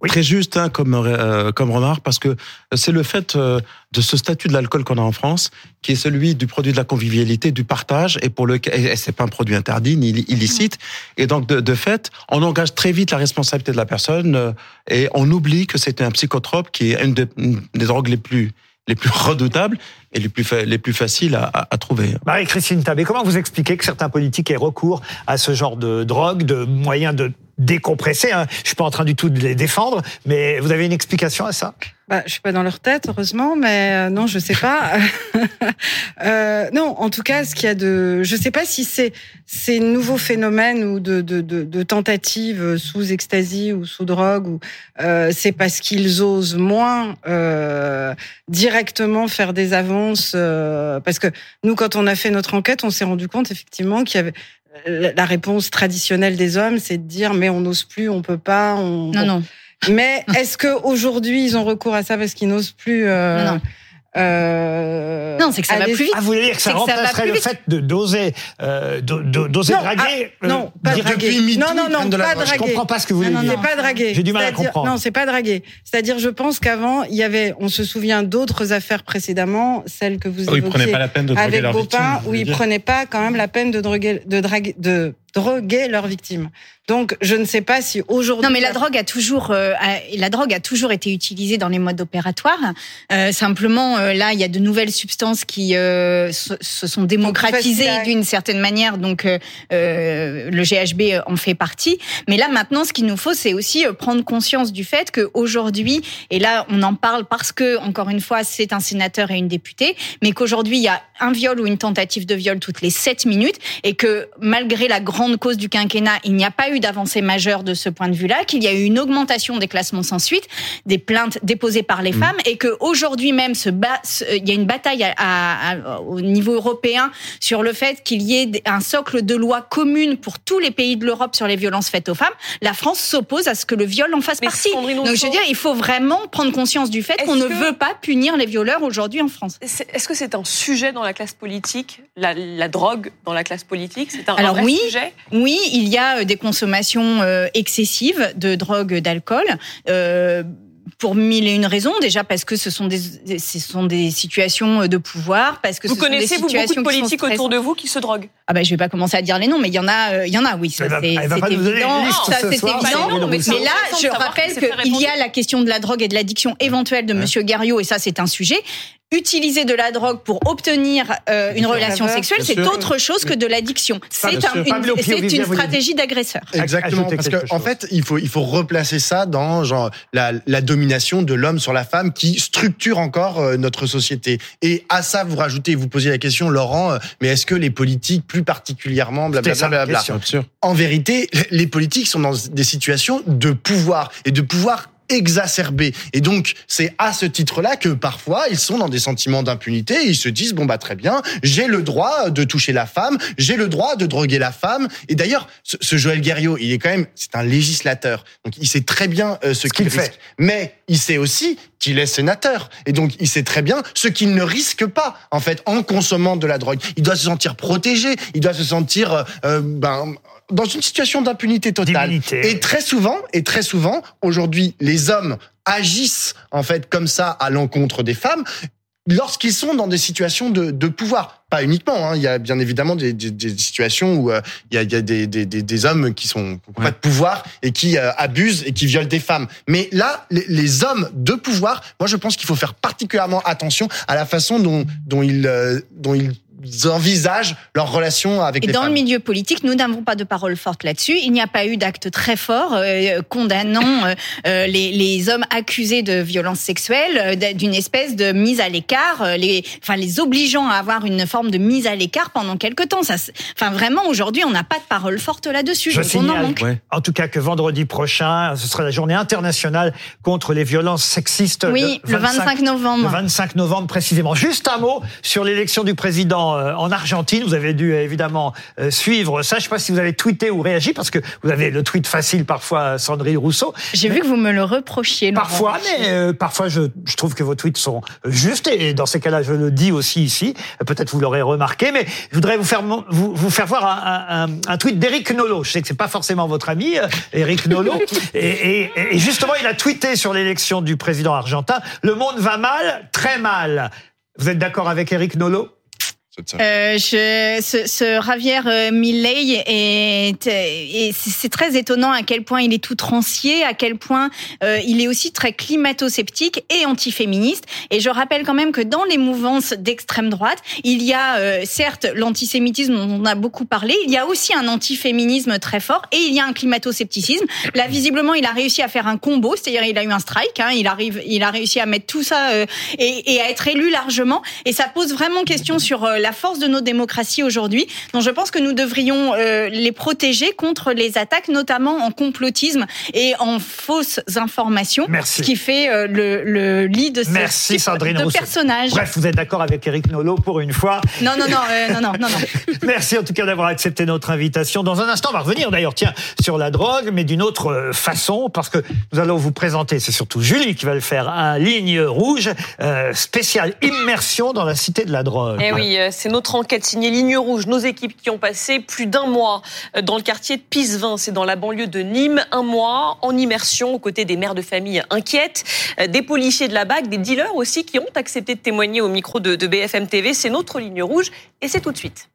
Très juste hein, comme euh, comme remarque parce que c'est le fait euh, de ce statut de l'alcool qu'on a en France qui est celui du produit de la convivialité, du partage et pour le et c'est pas un produit interdit ni illicite. Et donc de, de fait on engage très vite la responsabilité de la personne euh, et on oublie que c'est un psychotrope qui est une des, une des drogues les plus les plus redoutables et les plus fa- les plus faciles à, à, à trouver. Marie-Christine Tabé, comment vous expliquez que certains politiques aient recours à ce genre de drogue, de moyens de décompresser hein Je suis pas en train du tout de les défendre, mais vous avez une explication à ça? Bah, je suis pas dans leur tête, heureusement, mais euh, non, je sais pas. euh, non, en tout cas, ce qu'il y a de, je sais pas si c'est ces nouveaux phénomènes ou de, de, de, de tentatives sous ecstasy ou sous drogue, ou euh, c'est parce qu'ils osent moins euh, directement faire des avances. euh, parce que nous, quand on a fait notre enquête, on s'est rendu compte effectivement qu'il y avait la la réponse traditionnelle des hommes, c'est de dire mais on n'ose plus, on peut pas. On... Non, non. Mais est-ce que aujourd'hui ils ont recours à ça parce qu'ils n'osent plus euh, Non, non. Euh, Non, c'est que ça va plus vite. Ah, vous voulez dire que ça ça remplacerait plus le vite. fait de doser, euh, d'oser Non, draguer ah, non, euh, pas dire- draguer. non, non, ils non, de la pas drogue. draguer. Je comprends pas ce que vous voulez non, non, dire. C'est pas draguer. J'ai du mal à comprendre. Non, c'est pas draguer. C'est-à-dire, je pense qu'avant, il y avait, on se souvient d'autres affaires précédemment, celles que vous Oh, ils évoquiez prenaient pas la peine de droguer avec Baupin, où ils prenaient pas quand même la peine de droguer, de draguer, de droguer leurs victimes. Donc, je ne sais pas si aujourd'hui. Non, mais la drogue a toujours, euh, a- la drogue a toujours été utilisée dans les modes opératoires. Euh, simplement, euh, là, il y a de nouvelles substances qui euh, se, se sont démocratisées d'une certaine manière. Donc, euh, euh, le GHB en fait partie. Mais là, maintenant, ce qu'il nous faut, c'est aussi prendre conscience du fait qu'aujourd'hui, et là, on en parle parce que, encore une fois, c'est un sénateur et une députée, mais qu'aujourd'hui, il y a un viol ou une tentative de viol toutes les 7 minutes et que malgré la grande cause du quinquennat, il n'y a pas eu d'avancée majeure de ce point de vue-là, qu'il y a eu une augmentation des classements sans suite, des plaintes déposées par les femmes et que aujourd'hui même se bat, se- il y a une bataille à- à- à- au niveau européen sur le fait qu'il y ait un socle de loi commune pour tous les pays de l'Europe sur les violences faites aux femmes. La France s'oppose à ce que le viol en fasse partie. Donc je veux dire, il faut vraiment prendre conscience du fait qu'on ne veut pas punir les violeurs aujourd'hui en France. Est-ce que c'est un sujet dans la classe politique, la, la drogue dans la classe politique C'est un, un vrai oui, sujet? Oui, il y a euh, des consommations euh, excessives de drogue, d'alcool. euh, pour mille et une raisons, déjà parce que ce sont des, ce sont des situations de pouvoir, parce que Vous ce sont des connaissez vous, beaucoup situations de politiques autour de vous qui se droguent? Ah ben je vais pas commencer à dire les noms, mais il y en a, euh, il y en a, oui, ça c'est elle va c'est pas nous donner évident. Ça c'est mais, là, je rappelle qu'il y a la question de la drogue et de l'addiction éventuelle de Monsieur Garriot, et ça c'est un sujet. Utiliser de la drogue pour obtenir euh, une relation sexuelle, c'est autre chose que de l'addiction. C'est un- une, une stratégie d'agresseur. Exactement, Ajouter parce qu'en en fait, il faut il faut replacer ça dans genre la, la domination de l'homme sur la femme qui structure encore euh, notre société. Et à ça, vous rajoutez, vous posiez la question, Laurent, euh, mais est-ce que les politiques, plus particulièrement, blablabla, question. en vérité, les politiques sont dans des situations de pouvoir et de pouvoir exacerbé. Et donc, c'est à ce titre-là que parfois, ils sont dans des sentiments d'impunité. et Ils se disent, bon, bah, très bien, j'ai le droit de toucher la femme, j'ai le droit de droguer la femme. Et d'ailleurs, ce, ce Joël Guerriot, il est quand même, c'est un législateur. Donc, il sait très bien euh, ce, qu'il fait. Mais il sait aussi qu'il est sénateur. Et donc, il sait très bien ce qu'il ne risque pas, en fait, en consommant de la drogue. Il doit se sentir protégé. Il doit se sentir, euh, euh, ben, dans une situation d'impunité totale. Et très souvent, et très souvent, aujourd'hui, les hommes agissent, en fait, comme ça, à l'encontre des femmes, lorsqu'ils sont dans des situations de, de pouvoir. Pas uniquement, hein. il y a bien évidemment des, des, des situations où euh, il y a, il y a des, des, des, des hommes qui sont qui pas de pouvoir et qui euh, abusent et qui violent des femmes. Mais là, les, les hommes de pouvoir, moi je pense qu'il faut faire particulièrement attention à la façon dont, dont ils euh, dont ils envisagent leur relation avec Et les dans femmes. le milieu politique, nous n'avons pas de parole forte là-dessus. Il n'y a pas eu d'acte très fort euh, condamnant euh, euh, les, les hommes accusés de violences sexuelles d'une espèce de mise à l'écart, les, enfin les obligeant à avoir une forme de mise à l'écart pendant quelque temps. Ça, enfin vraiment aujourd'hui, on n'a pas de parole forte là-dessus. Je en signale, manque. en tout cas, que vendredi prochain, ce sera la journée internationale contre les violences sexistes. Oui, le 25 novembre. Le 25 novembre précisément. Juste un mot sur l'élection du président euh, en Argentine. Vous avez dû euh, évidemment euh, suivre ça. Je ne sais pas si vous avez tweeté ou réagi parce que vous avez le tweet facile parfois, Sandrine Rousseau. J'ai vu que vous me le reprochiez. Laurent. Parfois, mais euh, parfois je, je trouve que vos tweets sont justes et dans ces cas-là, je le dis aussi ici. Peut-être vous l'aurez remarqué, mais je voudrais vous faire vous, vous faire voir un, un, un- un tweet d'Éric Nolot. Je sais que c'est pas forcément votre ami, Éric Nolot, et, et, et justement, il a tweeté sur l'élection du président argentin le monde va mal, très mal. Vous êtes d'accord avec Éric Nolot? Euh, je, ce, ce Javier euh, Milei est, et c'est très étonnant à quel point il est tout trancier, à quel point euh, il est aussi très climato-sceptique et antiféministe. Et je rappelle quand même que dans les mouvances d'extrême droite, il y a euh, certes l'antisémitisme dont on a beaucoup parlé, il y a aussi un antiféminisme très fort et il y a un climato-scepticisme. Là, visiblement, il a réussi à faire un combo, c'est-à-dire il a eu un strike, hein, il arrive, il a réussi à mettre tout ça euh, et, et à être élu largement. Et ça pose vraiment question sur euh, la force de nos démocraties aujourd'hui. Donc je pense que nous devrions euh, les protéger contre les attaques, notamment en complotisme et en fausses informations, Merci. ce qui fait euh, le, le lit de ce Merci type Sandrine de Rousseau. personnages. Bref, vous êtes d'accord avec Éric Nolot pour une fois. Non, non, non, euh, non, non, non, non. Merci en tout cas d'avoir accepté notre invitation. Dans un instant, on va revenir d'ailleurs, tiens, sur la drogue, mais d'une autre façon, parce que nous allons vous présenter, c'est surtout Julie qui va le faire, un ligne rouge euh, spécial immersion dans la cité de la drogue. Eh oui, euh, c'est notre enquête signée Ligne Rouge, nos équipes qui ont passé plus d'un mois euh, dans le quartier de Pisevin, c'est dans la banlieue de Nîmes, un mois en immersion aux côtés des mères de famille inquiètes, euh, des policiers de la BAC, des dealers aussi qui ont accepté de témoigner au micro de, de BFM TV. C'est notre Ligne Rouge et c'est tout de suite.